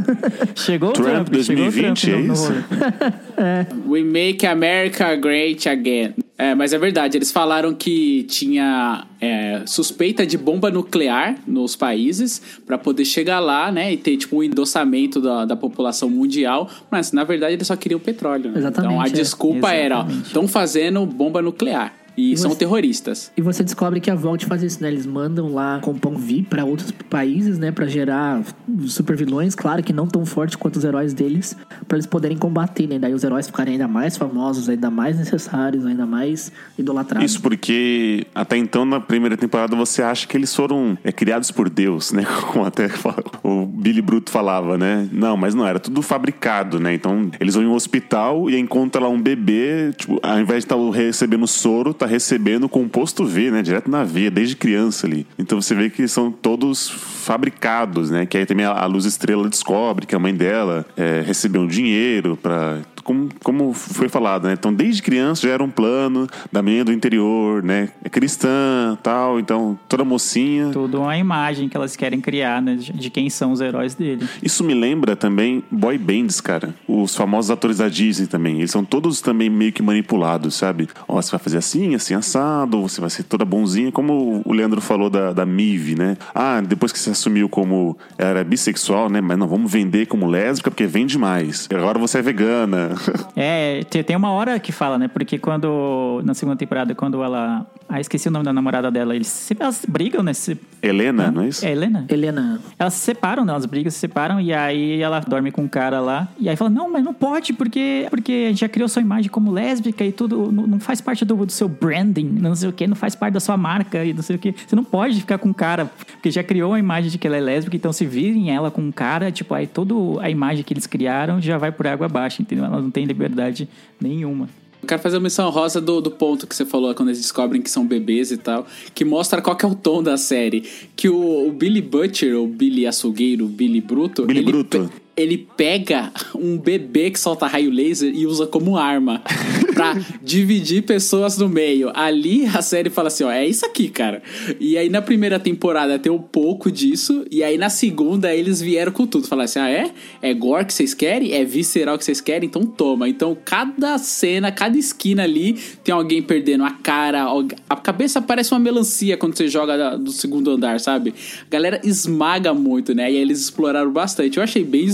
Chegou Trump o Trump, chegou o 2020, Trump é no- no isso? rolê. We make America great again. É, mas é verdade, eles falaram que tinha é, suspeita de bomba nuclear nos países para poder chegar lá, né, e ter tipo um endossamento da, da população mundial, mas na verdade eles só queriam petróleo. Né? Exatamente, Então a é. desculpa era, estão fazendo bomba nuclear e, E são você- terroristas. E você descobre que a Volt faz isso, né? Eles mandam lá compão VIP para outros países, né? Pra gerar super vilões, claro que não tão fortes quanto os heróis deles, para eles poderem combater, né? Daí os heróis ficarem ainda mais famosos, ainda mais necessários, ainda mais idolatrados. Isso porque até então na primeira temporada você acha que eles foram é, criados por Deus, né? Como até fala- o Billy Bruto falava, né? Não, mas não, era tudo fabricado, né? Então eles vão em um hospital e encontram lá um bebê, tipo, ao invés de estar recebendo soro, tá recebendo composto V, né? Direto na veia, desde criança ali. Então você vê que são todos fabricados, né? Que aí também a, Luz Estrela descobre que a mãe dela é, recebeu um dinheiro pra como, como foi falado, né? Então, desde criança já era um plano da menina do interior, né? É cristã, tal. Então, toda mocinha. Tudo uma imagem que elas querem criar, né? De quem são os heróis dele. Isso me lembra também boy bands, cara. Os famosos atores da Disney também. Eles são todos também meio que manipulados, sabe? Ó, você vai fazer assim, assim, assado, você vai ser toda bonzinha, como o Leandro falou da, da Mive, né? Ah, depois que você assumiu como era bissexual, né? Mas não, vamos vender como lésbica porque vende mais. Agora você é vegana. É, te- tem uma hora que fala, né? Porque quando. Na segunda temporada, quando ela. A Ah, esqueci o nome da namorada dela. Eles sempre elas brigam, né? Se- Helena, não é isso? É Helena? Helena, Elas se separam, né? Elas brigam, se separam, e aí ela dorme com um cara lá. E aí fala, não, mas não pode, porque, porque a gente já criou sua imagem como lésbica e tudo, não, não faz parte do, do seu branding, não sei o que, não faz parte da sua marca e não sei o que. Você não pode ficar com um cara, porque já criou a imagem de que ela é lésbica, então se virem ela com um cara, tipo, aí toda a imagem que eles criaram já vai por água abaixo, entendeu? Ela não tem liberdade nenhuma. Eu quero fazer uma menção rosa do, do ponto que você falou quando eles descobrem que são bebês e tal, que mostra qual que é o tom da série. Que o, o Billy Butcher, o Billy Açougueiro, o Billy Bruto. Billy ele Bruto. Ele pega um bebê que solta raio laser e usa como arma pra dividir pessoas no meio. Ali a série fala assim: ó, é isso aqui, cara. E aí na primeira temporada tem um pouco disso, e aí na segunda eles vieram com tudo. Falaram assim: ah, é? É gore que vocês querem? É visceral que vocês querem? Então toma. Então cada cena, cada esquina ali tem alguém perdendo a cara, a cabeça parece uma melancia quando você joga do segundo andar, sabe? A galera esmaga muito, né? E aí eles exploraram bastante. Eu achei bem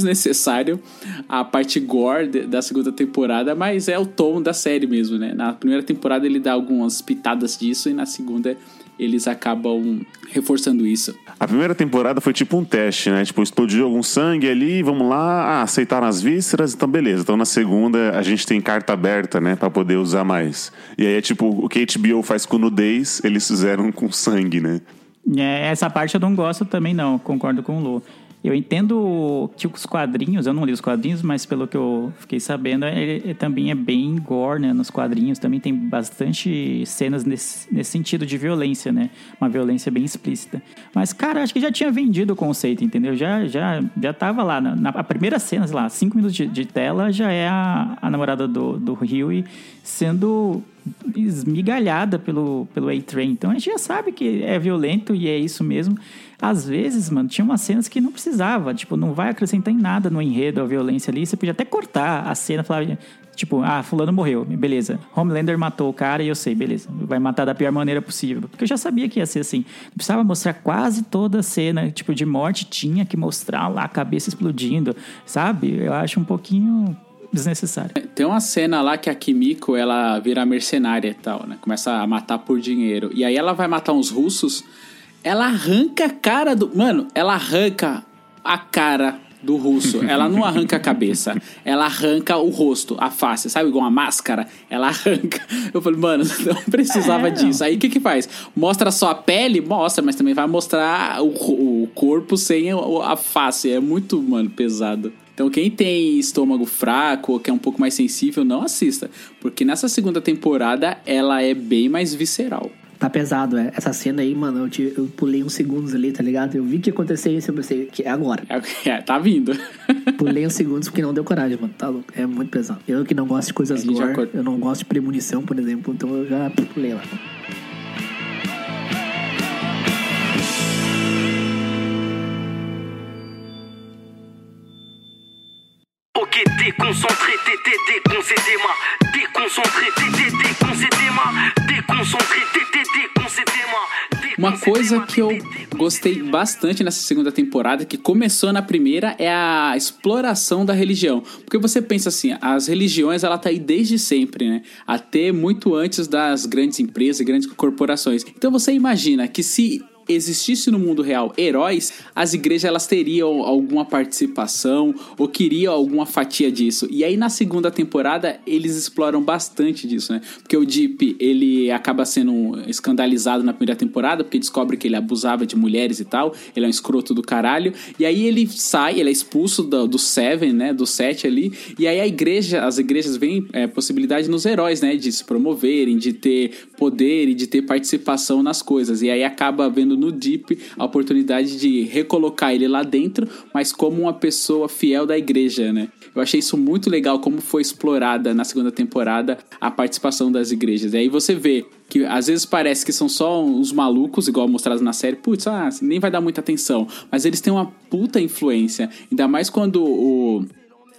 a parte gore de- da segunda temporada, mas é o tom da série mesmo, né? Na primeira temporada ele dá algumas pitadas disso e na segunda eles acabam reforçando isso. A primeira temporada foi tipo um teste, né? Tipo, explodiu algum sangue ali, vamos lá, ah, aceitaram as vísceras, então beleza. Então na segunda a gente tem carta aberta, né, Pra poder usar mais. E aí é tipo, o que HBO faz com nudez, eles fizeram com sangue, né? É, essa parte eu não gosto também, não. Concordo com o Lu. Eu entendo que os quadrinhos, eu não li os quadrinhos, mas pelo que eu fiquei sabendo, ele, ele também é bem gore, né? Nos quadrinhos também tem bastante cenas nesse, nesse sentido de violência, né? Uma violência bem explícita. Mas, cara, acho que já tinha vendido o conceito, entendeu? Já, já, já tava lá. Na, na a primeira cena, sei lá, cinco minutos de, de tela, já é a, a namorada do, do Huey sendo esmigalhada pelo, pelo A-Train. Então a gente já sabe que é violento e é isso mesmo. Às vezes, mano, tinha umas cenas que não precisava. Tipo, não vai acrescentar em nada no enredo a violência ali. Você podia até cortar a cena, falar, tipo, ah, fulano morreu, beleza. Homelander matou o cara e eu sei, beleza. Vai matar da pior maneira possível. Porque eu já sabia que ia ser assim. Não precisava mostrar quase toda a cena, tipo, de morte. Tinha que mostrar lá a cabeça explodindo, sabe? Eu acho um pouquinho desnecessário. Tem uma cena lá que a Kimiko, ela vira mercenária e tal, né? Começa a matar por dinheiro. E aí ela vai matar uns russos, ela arranca a cara do... Mano, ela arranca a cara do russo. Ela não arranca a cabeça. Ela arranca o rosto, a face. Sabe igual uma máscara? Ela arranca. Eu falei, mano, não precisava É, não. disso. Aí o que que faz? Mostra só a pele? Mostra, mas também vai mostrar o, o corpo sem a face. É muito, mano, pesado. Então, quem tem estômago fraco ou que é um pouco mais sensível, não assista. Porque nessa segunda temporada, ela é bem mais visceral. Tá pesado, é. Essa cena aí, mano, eu, te- eu pulei uns segundos ali, tá ligado? Eu vi que ia acontecer isso, eu pensei que é agora. É, é, tá vindo. Pulei uns segundos porque não deu coragem, mano. Tá louco. É muito pesado. Eu que não gosto de coisas já gore, eu não gosto de premonição, por exemplo, então eu já pulei lá. Ok, déconcentré, t'étais déconcédément. Déconcentré, t'étais déconcédément. Uma coisa que eu gostei bastante nessa segunda temporada, que começou na primeira, é a exploração da religião. Porque você pensa assim, as religiões, ela tá aí desde sempre, né? Até muito antes das grandes empresas e grandes corporações. Então você imagina que se existisse no mundo real heróis, as igrejas elas teriam alguma participação ou queriam alguma fatia disso. E aí na segunda temporada eles exploram bastante disso, né? Porque o Deep, ele acaba sendo escandalizado na primeira temporada porque descobre que ele abusava de mulheres e tal, ele é um escroto do caralho. E aí ele sai, ele é expulso do, do Seven, né, do Sete ali, e aí a igreja, as igrejas veem é, possibilidade nos heróis, né, de se promoverem, de ter poder e de ter participação nas coisas. E aí acaba vendo no Deep a oportunidade de recolocar ele lá dentro, mas como uma pessoa fiel da igreja, né? Eu achei isso muito legal como foi explorada na segunda temporada a participação das igrejas. E aí você vê que às vezes parece que são só uns malucos, igual mostrados na série, putz, ah, nem vai dar muita atenção, mas eles têm uma puta influência, ainda mais quando o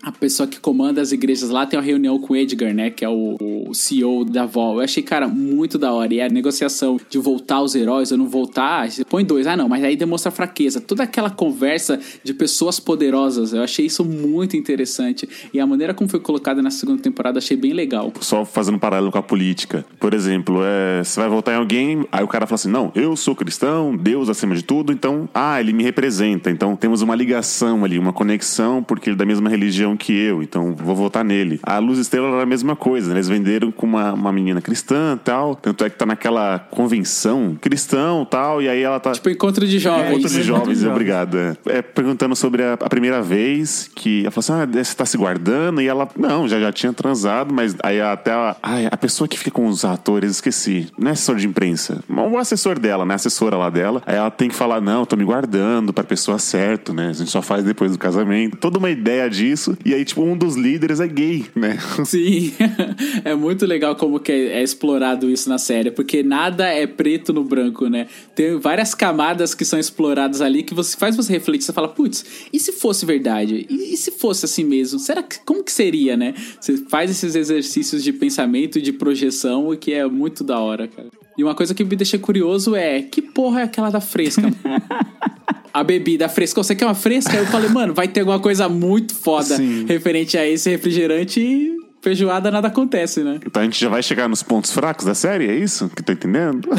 a pessoa que comanda as igrejas lá tem uma reunião com o Edgar, né? Que é o, o CEO da Vol. Eu achei, cara, muito da hora. E a negociação de voltar os heróis ou não voltar, põe dois. Ah, não, mas aí demonstra fraqueza. Toda aquela conversa de pessoas poderosas, eu achei isso muito interessante. E a maneira como foi colocada na segunda temporada, achei bem legal. Só fazendo um paralelo com a política. Por exemplo, é, você vai votar em alguém, aí o cara fala assim: não, eu sou cristão, Deus acima de tudo, então, ah, ele me representa. Então temos uma ligação ali, uma conexão, porque ele é da mesma religião que eu, então vou votar nele. A Luz Estrela era a mesma coisa, né? eles venderam com uma, uma menina cristã tal, tanto é que tá naquela convenção cristão tal, e aí ela tá. Tipo, encontro de jovens. Encontro de jovens, obrigado. É, É, perguntando sobre a, a primeira vez que ela falou assim: ah, você tá se guardando? E ela, não, já, já tinha transado, mas aí até a, ai, a pessoa que fica com os atores, esqueci, não é assessor de imprensa, o assessor dela, né? A assessora lá dela, aí ela tem que falar: não, tô me guardando pra pessoa certa, né? A gente só faz depois do casamento. Toda uma ideia disso, e aí, tipo, um dos líderes é gay, né? Sim, é muito legal como que é, explorado isso na série, porque nada é preto no branco, né? Tem várias camadas que são exploradas ali que você faz você refletir, você fala, putz, e se fosse verdade? E, e se fosse assim mesmo? Será que como que seria, né? Você faz esses exercícios de pensamento e de projeção que é muito da hora, cara. E uma coisa que me deixa curioso é, que porra é aquela da fresca? a bebida fresca. Você quer uma fresca? Eu falei, mano, vai ter alguma coisa muito foda Sim. referente a esse refrigerante e feijoada nada acontece, né? Então a gente já vai chegar nos pontos fracos da série, é isso? Que tô entendendo?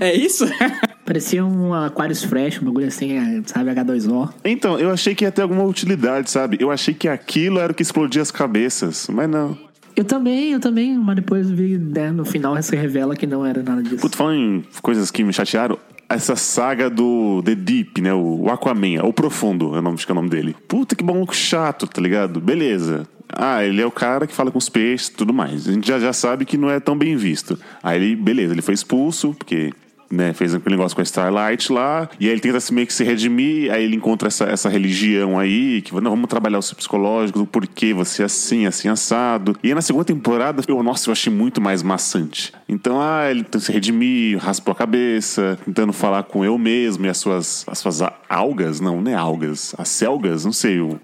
É isso? Parecia um Aquarius Fresh, um bagulho assim, é, sabe, H2O. Então, eu achei que ia ter alguma utilidade, sabe? Eu achei que aquilo era o que explodia as cabeças, mas não. Eu também, eu também, mas depois vi, né, no final se revela que não era nada disso. Puta, falando em coisas que me chatearam, essa saga do The Deep, né? O Aquaman, o Profundo, é o acho que é o nome dele. Puta que maluco chato, tá ligado? Beleza. Ah, ele é o cara que fala com os peixes e tudo mais. A gente já, já sabe que não é tão bem visto. Aí ele, beleza, ele foi expulso, porque né, fez aquele negócio com a Starlight lá, e aí ele tenta se meio que se redimir, aí ele encontra essa, essa religião aí, que não, vamos trabalhar o seu psicológico, do porquê você é assim, assim, assado. E aí na segunda temporada, eu, nossa, eu achei muito mais maçante. Então, ah, ele tenta se redimir, raspou a cabeça, tentando falar com eu mesmo e as suas, as suas algas, não, não é algas, as selgas, não sei, o.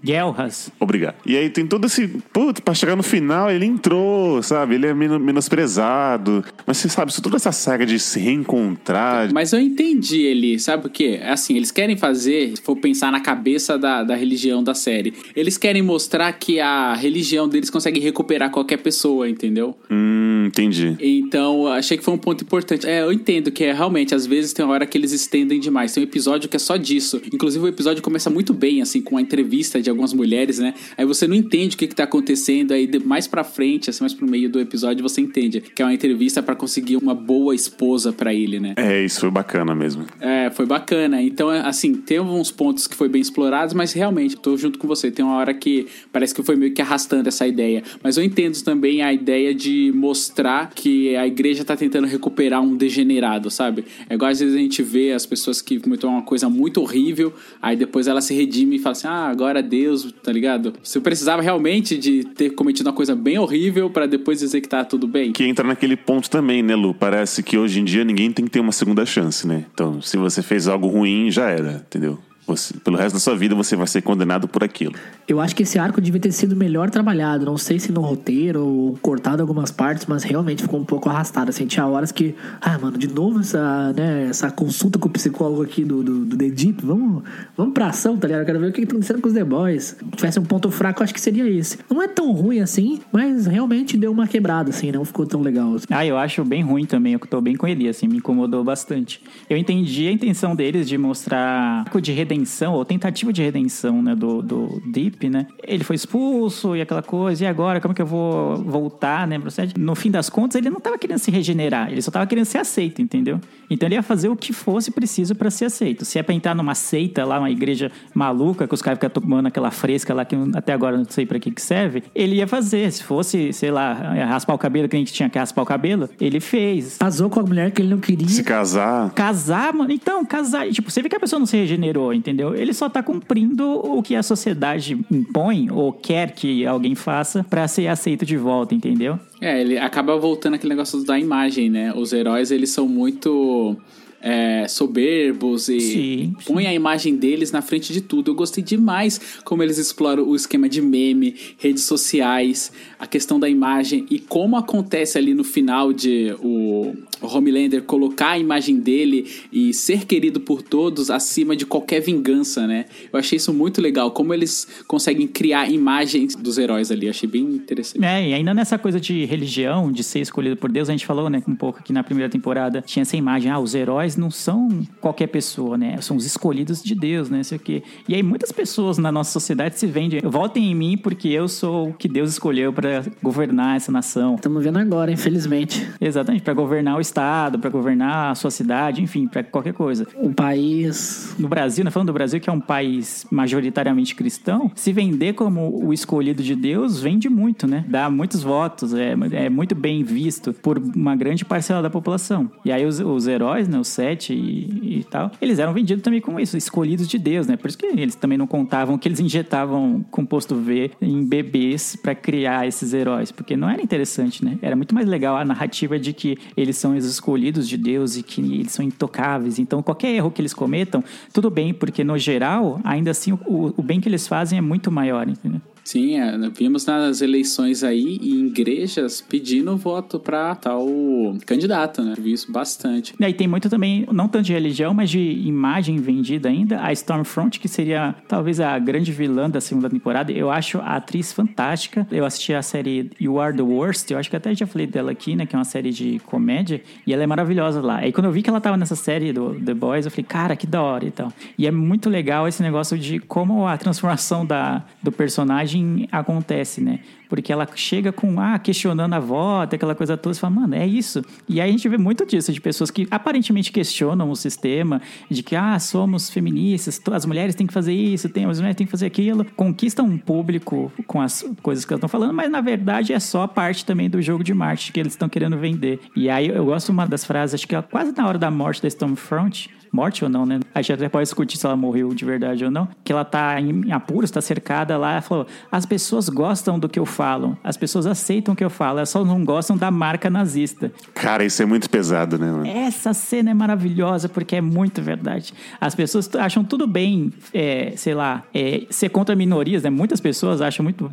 Obrigado. E aí tem todo esse. Putz, pra chegar no final, ele entrou, sabe? Ele é meno- menosprezado. Mas você sabe, toda essa saga de se reencontrar. Mas eu entendi ele, sabe por quê? É Assim, eles querem fazer, se for pensar na cabeça da, da religião da série, eles querem mostrar que a religião deles consegue recuperar qualquer pessoa, entendeu? Hum, entendi. Então, achei que foi um ponto importante. É, eu entendo que é realmente, às vezes tem uma hora que eles estendem demais. Tem um episódio que é só disso. Inclusive, o episódio começa muito bem, assim, com a entrevista de algumas mulheres, né? Aí você não entende o que, que tá acontecendo. Aí mais pra frente, assim, mais pro meio do episódio, você entende que é uma entrevista pra conseguir uma boa esposa pra ele, né? É, isso foi bacana mesmo. É, foi bacana. Então, é, assim, tem alguns pontos que foi bem explorados, mas realmente, tô junto com você. Tem uma hora que parece que foi meio que arrastando essa ideia. Mas eu entendo também a ideia de mostrar que a igreja tá tentando recuperar um degenerado, sabe? É igual às vezes a gente vê as pessoas que cometeram uma coisa muito horrível, aí depois ela se redime e fala assim: ah, agora Deus, tá ligado? Você precisava realmente de ter cometido uma coisa bem horrível pra depois dizer que tá tudo bem. Que entra naquele ponto também, né, Lu? Parece que hoje em dia ninguém tem que ter uma segunda chance, né? Então, se você fez algo ruim, já era, entendeu? Você, pelo resto da sua vida você vai ser condenado por aquilo. Eu acho que esse arco devia ter sido melhor trabalhado. Não sei se no roteiro ou cortado algumas partes, mas realmente ficou um pouco arrastado. Assim, tinha horas que, ah, mano, de novo essa, né, essa consulta com o psicólogo aqui do, do, do The Deep. Vamos, vamos pra ação, tá ligado? Eu quero ver o que que tá acontecendo com os The Boys. Se tivesse um ponto fraco, eu acho que seria esse. Não é tão ruim assim, mas realmente deu uma quebrada, assim, não ficou tão legal. assim. Ah, eu acho bem ruim também. Eu tô bem com ele, assim, me incomodou bastante. Eu entendi a intenção deles de mostrar arco de redenção, ou tentativa de redenção, né, do, do Deep, né? Ele foi expulso e aquela coisa, e agora, como que eu vou voltar, né, pro set? No fim das contas, ele não tava querendo se regenerar, ele só tava querendo ser aceito, entendeu? Então ele ia fazer o que fosse preciso pra ser aceito. Se é pra entrar numa seita lá, uma igreja maluca, que os caras ficam tomando aquela fresca lá, que até agora não sei pra que que serve, ele ia fazer. Se fosse, sei lá, raspar o cabelo que a gente tinha que raspar o cabelo, ele fez. Casou com a mulher que ele não queria. Se casar, Casar, mano, então, casar. Tipo, você vê que a pessoa não se regenerou, entendeu? Ele só tá cumprindo o que a sociedade impõe ou quer que alguém faça pra ser aceito de volta, entendeu? É, ele acaba voltando aquele negócio da imagem, né? Os heróis, eles são muito. É, soberbos e Sim, põe a imagem deles na frente de tudo. Eu gostei demais como eles exploram o esquema de meme, redes sociais, a questão da imagem e como acontece ali no final de o Homelander colocar a imagem dele e ser querido por todos acima de qualquer vingança, né? Eu achei isso muito legal, como eles conseguem criar imagens dos heróis ali. Eu achei bem interessante. É, e ainda nessa coisa de religião, de ser escolhido por Deus, a gente falou, né, um pouco aqui na primeira temporada, tinha essa imagem, ah, os heróis não são qualquer pessoa, né? São os escolhidos de Deus, né? Sei o quê. E aí muitas pessoas na nossa sociedade se vendem, votem em mim porque eu sou o que Deus escolheu para governar essa nação. Estamos vendo agora, infelizmente. Exatamente, para governar o estado, para governar a sua cidade, enfim, para qualquer coisa. O país. No Brasil, né, falando do Brasil, que é um país majoritariamente cristão, se vender como o escolhido de Deus vende muito, né? Dá muitos votos, é, é muito bem visto por uma grande parcela da população. E aí os, os heróis, né, os e, e tal, eles eram vendidos também como isso, escolhidos de Deus, né? Por isso que eles também não contavam que eles injetavam composto V em bebês para criar esses heróis, porque não era interessante, né? Era muito mais legal a narrativa de que eles são os escolhidos de Deus e que eles são intocáveis. Então, qualquer erro que eles cometam, tudo bem, porque no geral, ainda assim, o, o bem que eles fazem é muito maior, entendeu? Sim, é, vimos nas eleições aí em igrejas pedindo voto pra tal candidato, né? Vi isso bastante. E aí tem muito também, não tanto de religião, mas de imagem vendida ainda. A Stormfront, que seria talvez a grande vilã da segunda temporada. Eu acho a atriz fantástica. Eu assisti a série You Are the Worst. Eu acho que até já falei dela aqui, né? Que é uma série de comédia. E ela é maravilhosa lá. Aí quando eu vi que ela tava nessa série do The Boys, eu falei, cara, que da hora e tal. E é muito legal esse negócio de como a transformação da, do personagem acontece, né? Porque ela chega com, ah, questionando a voto, aquela coisa toda, você fala, mano, é isso. E aí a gente vê muito disso, de pessoas que aparentemente questionam o sistema, de que, ah, somos feministas, as mulheres têm que fazer isso, tem, as mulheres têm que fazer aquilo, conquistam um público com as coisas que elas estão falando, mas na verdade é só parte também do jogo de marketing que eles estão querendo vender. E aí eu gosto uma das frases, acho que é quase na hora da morte da Stormfront, morte ou não, né? A gente até pode discutir se ela morreu de verdade ou não. Que ela tá em apuros, tá cercada lá. Ela falou: as pessoas gostam do que eu falo, as pessoas aceitam o que eu falo, elas só não gostam da marca nazista. Cara, isso é muito pesado, né, mano? Essa cena é maravilhosa porque é muito verdade. As pessoas acham tudo bem, é, sei lá, é, ser contra minorias, né? Muitas pessoas acham muito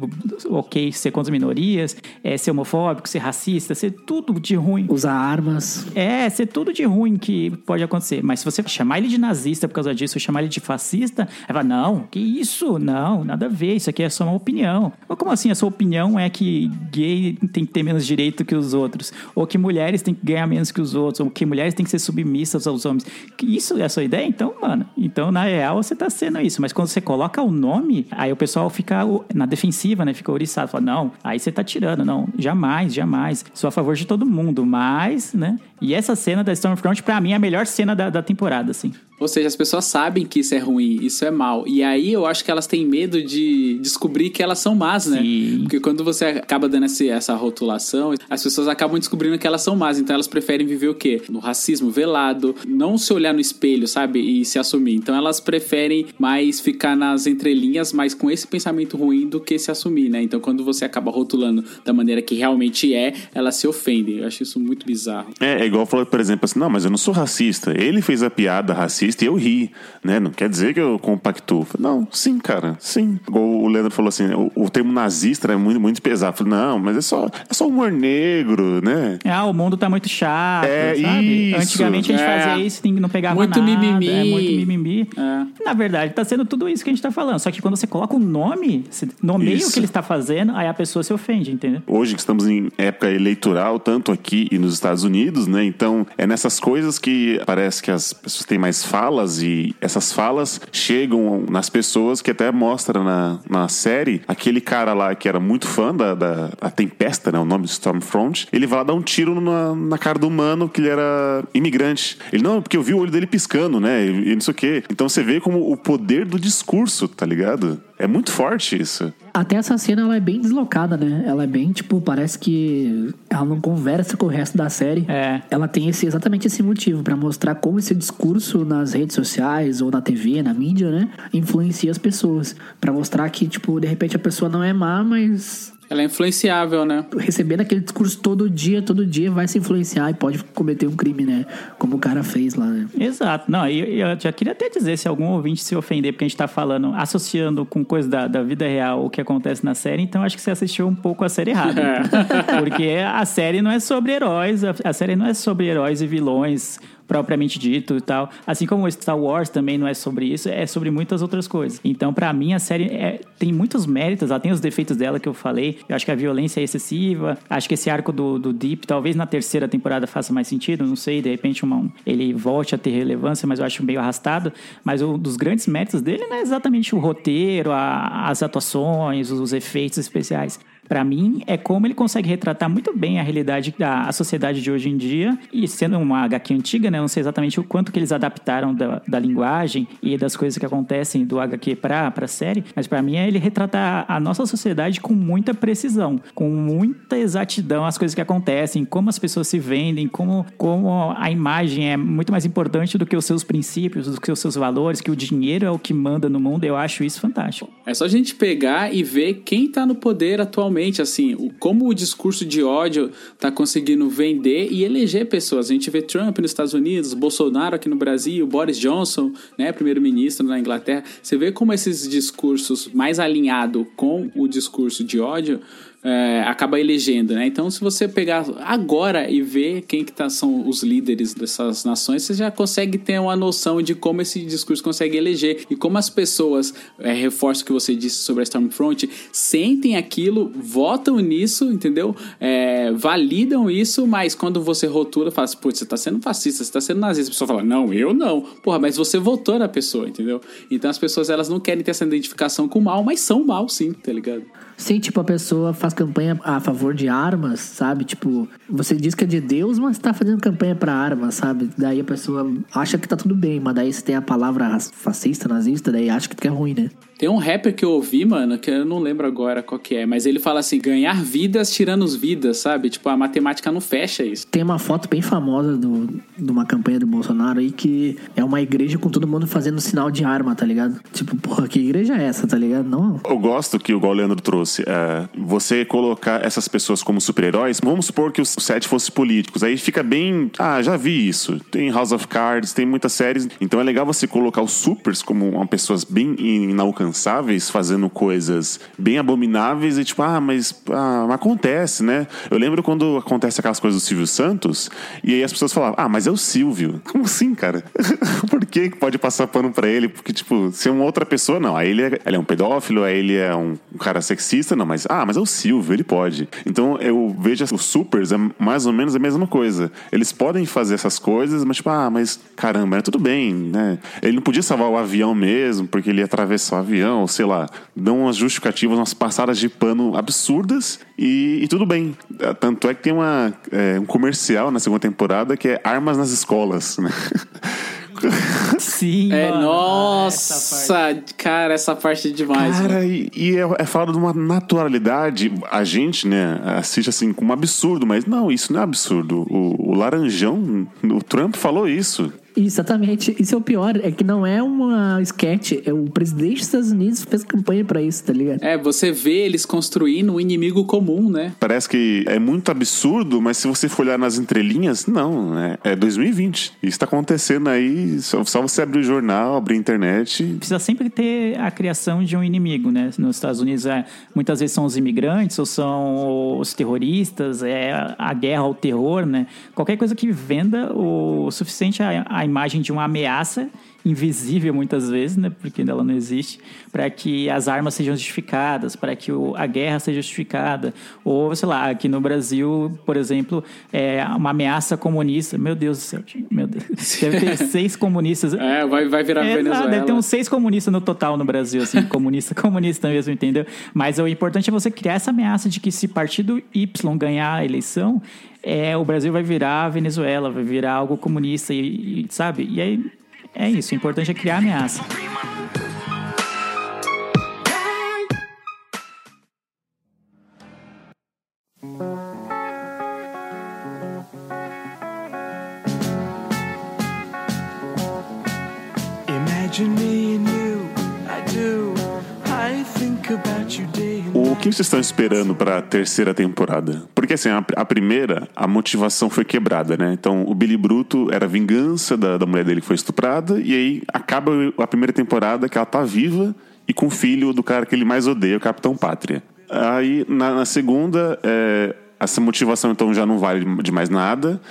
ok ser contra minorias, é, ser homofóbico, ser racista, ser tudo de ruim. Usar armas. É, ser tudo de ruim que pode acontecer. Mas se você chamar ele de nazista por causa disso, chamar ele de fascista, aí vai, não, que isso? Não, nada a ver, isso aqui é só uma opinião. Ou como assim, a sua opinião é que gay tem que ter menos direito que os outros? Ou que mulheres têm que ganhar menos que os outros? Ou que mulheres têm que ser submissas aos homens? Isso é a sua ideia? Então, mano, então na real você tá sendo isso. Mas quando você coloca o nome, aí o pessoal fica na defensiva, né? Fica oriçado. Fala, não, aí você tá tirando. Não, jamais, jamais. Sou a favor de todo mundo, mas, né? E essa cena da Stormfront, pra mim, é a melhor cena da, da temporada, assim. Ou seja, as pessoas sabem que isso é ruim, isso é mal. E aí eu acho que elas têm medo de descobrir que elas são más, né? Sim. Porque quando você acaba dando esse, essa rotulação, as pessoas acabam descobrindo que elas são más. Então elas preferem viver o quê? No racismo velado, não se olhar no espelho, sabe? E se assumir. Então elas preferem mais ficar nas entrelinhas, mas com esse pensamento ruim do que se assumir, né? Então quando você acaba rotulando da maneira que realmente é, elas se ofendem. Eu acho isso muito bizarro. É, é igual falar, por exemplo, assim, não, mas eu não sou racista. Ele fez a piada racista e eu ri, né? Não quer dizer que eu compactuo. Falei, Não, sim, cara, sim. Igual o Leandro falou assim, o, o termo nazista é muito, muito pesado. Eu Falei, não, mas é só, é só humor negro, né? Ah, o mundo tá muito chato, É, sabe? isso. Antigamente a gente É. fazia isso e não pegava Muito nada. mimimi. É muito mimimi. É. Na verdade, tá sendo tudo isso que a gente tá falando. Só que quando você coloca o nome, você nomeia Isso. o que ele está fazendo, aí a pessoa se ofende, entendeu? Hoje que estamos em época eleitoral, tanto aqui e nos Estados Unidos, né? Então, é nessas coisas que parece que as pessoas têm mais falas e essas falas chegam nas pessoas que até mostra na, na série aquele cara lá que era muito fã da, da a Tempesta, né? O nome do Stormfront. Ele vai lá dar um tiro na, na cara do humano que ele era imigrante. Ele, não, porque eu vi o olho dele piscando, né? E, e não sei o quê. Então você vê como o poder do discurso, tá ligado? É muito forte isso. Até essa cena ela é bem deslocada, né? Ela é bem, tipo, parece que ela não conversa com o resto da série. É. Ela tem esse, exatamente esse motivo pra mostrar como esse discurso nas redes sociais ou na TV, na mídia, né, influencia as pessoas. Pra mostrar que, tipo, de repente a pessoa não é má, mas Ela é influenciável, né? Recebendo aquele discurso todo dia, todo dia, vai se influenciar e pode cometer um crime, né? Como o cara fez lá, né? Exato. Não, e eu já queria até dizer, se algum ouvinte se ofender, porque a gente tá falando, associando com coisa da, da vida real o que acontece na série, então acho que você assistiu um pouco a série errada. então. porque a série não é sobre heróis, a, a série não é sobre heróis e vilões propriamente dito e tal. Assim como Star Wars também não é sobre isso, é sobre muitas outras coisas. Então, pra mim, a série é- tem muitos méritos, ela tem os defeitos dela que eu falei. Eu acho que a violência é excessiva, acho que esse arco do, do Deep, talvez na terceira temporada faça mais sentido, não sei, de repente uma, ele volte a ter relevância, mas eu acho meio arrastado. Mas um dos grandes méritos dele não é exatamente o roteiro, a- as atuações, os efeitos especiais. Pra mim, é como ele consegue retratar muito bem a realidade da a sociedade de hoje em dia. E sendo uma HQ antiga, né? eu Não sei exatamente o quanto que eles adaptaram da, da linguagem e das coisas que acontecem do HQ pra, pra série. Mas pra mim, é ele retratar a nossa sociedade com muita precisão, com muita exatidão as coisas que acontecem, como as pessoas se vendem, como, como a imagem é muito mais importante do que os seus princípios, do que os seus valores, que o dinheiro é o que manda no mundo. Eu acho isso fantástico. É só a gente pegar e ver quem tá no poder atualmente, assim, o, como o discurso de ódio tá conseguindo vender e eleger pessoas. A gente vê Trump nos Estados Unidos, Bolsonaro aqui no Brasil, Boris Johnson, né, primeiro-ministro na Inglaterra. Você vê como esses discursos mais alinhado com o discurso de ódio é, acaba elegendo, né? Então, se você pegar agora e ver quem que tá, são os líderes dessas nações, você já consegue ter uma noção de como esse discurso consegue eleger e como as pessoas, é, reforço o que você disse sobre a Stormfront, sentem aquilo, votam nisso, entendeu? É, validam isso, mas quando você rotula, fala assim, putz, você tá sendo fascista, você tá sendo nazista. A pessoa fala, não, eu não. Porra, mas você votou na pessoa, entendeu? Então as pessoas, elas não querem ter essa identificação com o mal, mas são mal sim, tá ligado? Sim, tipo, a pessoa faz campanha a favor de armas, sabe? Tipo, você diz que é de Deus, mas tá fazendo campanha pra armas, sabe? Daí a pessoa acha que tá tudo bem, mas daí você tem a palavra fascista, nazista, daí acha que é ruim, né? Tem um rapper que eu ouvi, mano, que eu não lembro agora qual que é, mas ele fala assim: ganhar vidas tirando os vidas, sabe? Tipo, a matemática não fecha isso. Tem uma foto bem famosa do, de uma campanha do Bolsonaro aí que é uma igreja com todo mundo fazendo sinal de arma, tá ligado? Tipo, porra, que igreja é essa, tá ligado? Não. Eu gosto que igual o Leandro trouxe, é, você colocar essas pessoas como super-heróis, vamos supor que os sete fossem políticos, aí fica bem, ah, já vi isso, tem House of Cards, tem muitas séries, então é legal você colocar os supers como pessoas bem inalcançáveis, fazendo coisas bem abomináveis e tipo, ah, mas ah, acontece, né? Eu lembro quando acontece aquelas coisas do Silvio Santos, e aí as pessoas falavam, ah, mas é o Silvio. Como assim, cara? Por que pode passar pano pra ele? Porque, tipo, se é uma outra pessoa, não. Aí ele é, ele é um pedófilo, aí ele é um cara sexista, não, mas, ah, mas é o Silvio, ele pode. Então eu vejo os supers, é mais ou menos a mesma coisa. Eles podem fazer essas coisas, mas, tipo, ah, mas caramba, é tudo bem, né? Ele não podia salvar o avião mesmo, porque ele ia atravessar o avião, sei lá, dão umas justificativas, umas passadas de pano absurdas e, e tudo bem. Tanto é que tem uma, é, um comercial na segunda temporada que é Armas nas Escolas, né? Sim, É, mano. nossa, cara, essa parte é demais. mano. Cara, e, e é, é falado de uma naturalidade. A gente, né, assiste assim como absurdo, mas não, isso não é absurdo. O, o Laranjão, o Trump falou isso. Exatamente. Isso é o pior, é que não é uma sketch, é o presidente dos Estados Unidos fez campanha pra isso, tá ligado? É, você vê eles construindo um inimigo comum, né? Parece que é muito absurdo, mas se você for olhar nas entrelinhas, não, né? É 2020. Isso tá acontecendo aí, só, só você abrir o jornal, abrir a internet. Precisa sempre ter a criação de um inimigo, né? Nos Estados Unidos, é, muitas vezes são os imigrantes ou são os terroristas, é a guerra ao terror, né? Qualquer coisa que venda o suficiente a, a imagem de uma ameaça invisível muitas vezes, né? Porque ela não existe, para que as armas sejam justificadas, para que o, a guerra seja justificada, ou sei lá, aqui no Brasil, por exemplo, é uma ameaça comunista. Meu Deus do céu, meu Deus, deve ter seis comunistas. É, vai, vai virar É, Venezuela. Deve ter uns seis comunistas no total no Brasil, assim, comunista, comunista mesmo, entendeu? Mas o importante é você criar essa ameaça de que se partido Y ganhar a eleição, é, o Brasil vai virar a Venezuela, vai virar algo comunista, e, e, sabe? E aí é isso, o importante é criar ameaça. Que vocês estão esperando para a terceira temporada? Porque assim, a, a primeira, a motivação foi quebrada, né? Então, o Billy Bruto era vingança da, da mulher dele que foi estuprada, e aí acaba a primeira temporada que ela tá viva e com o filho do cara que ele mais odeia, o Capitão Pátria. Aí, na, na segunda, é, essa motivação então já não vale de mais nada.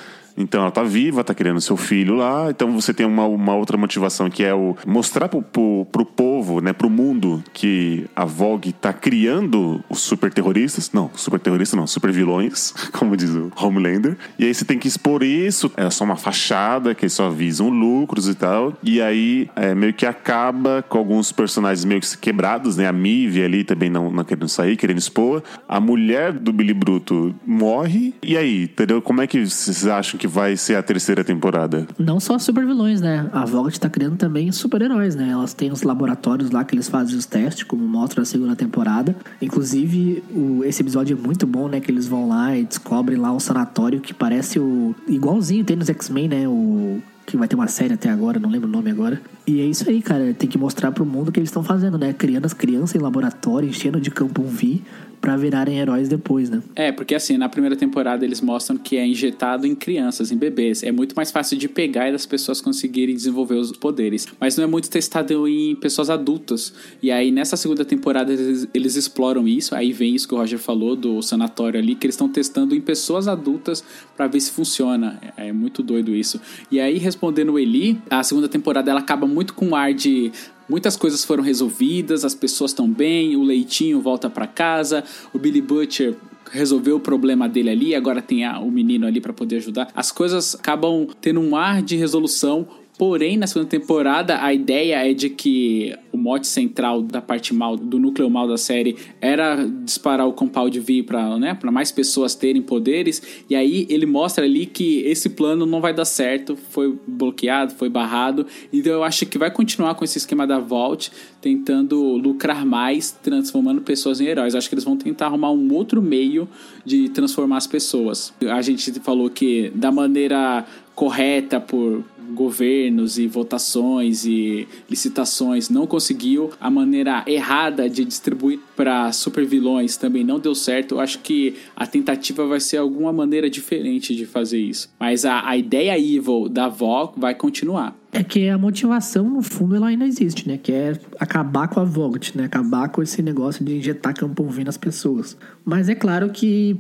Então ela tá viva, tá criando seu filho lá. Então você tem uma, uma outra motivação que é o mostrar pro, pro, pro povo, né, pro mundo que a Vogue tá criando os super terroristas. Não, super terroristas não, super vilões, como diz o Homelander. E aí você tem que expor isso. É só uma fachada que só visam lucros e tal. E aí é, meio que acaba com alguns personagens meio que quebrados, né? A Mive ali também não, não querendo sair, querendo expor. A mulher do Billy Bruto morre. E aí, entendeu? Como é que vocês acham que vai ser a terceira temporada? Não só super vilões, né? A Vogt tá criando também super-heróis, né? Elas têm os laboratórios lá que eles fazem os testes, como mostra a segunda temporada. Inclusive, o, esse episódio é muito bom, né? Que eles vão lá e descobrem lá um sanatório que parece o. igualzinho tem nos X-Men, né? O que vai ter uma série até agora, não lembro o nome agora. E é isso aí, cara. Tem que mostrar pro mundo o que eles estão fazendo, né? Criando as crianças em laboratório, enchendo de campo V pra virarem heróis depois, né? É, porque assim, na primeira temporada eles mostram que é injetado em crianças, em bebês. É muito mais fácil de pegar e das pessoas conseguirem desenvolver os poderes. Mas não é muito testado em pessoas adultas. E aí nessa segunda temporada eles, eles exploram isso. Aí vem isso que o Roger falou do sanatório ali, que eles estão testando em pessoas adultas para ver se funciona. É, é muito doido isso. E aí, respondendo o Eli, a segunda temporada ela acaba muito com um ar de Muitas coisas foram resolvidas, as pessoas estão bem, o Leitinho volta para casa, o Billy Butcher resolveu o problema dele ali, agora tem a, o menino ali para poder ajudar. As coisas acabam tendo um ar de resolução. Porém, na segunda temporada, a ideia é de que o mote central da parte mal, do núcleo mal da série, era disparar o Compound V para né, mais pessoas terem poderes. E aí ele mostra ali que esse plano não vai dar certo, foi bloqueado, foi barrado. Então eu acho que vai continuar com esse esquema da Vault, tentando lucrar mais, transformando pessoas em heróis. Eu acho que eles vão tentar arrumar um outro meio de transformar as pessoas. A gente falou que da maneira correta por governos e votações e licitações não conseguiu, a maneira errada de distribuir para supervilões também não deu certo. Eu acho que a tentativa vai ser alguma maneira diferente de fazer isso. Mas a, a ideia evil da Vog vai continuar. É que a motivação, no fundo, ela ainda existe, né? Que é acabar com a Vogt, né? Acabar com esse negócio de injetar campo V nas pessoas. Mas é claro que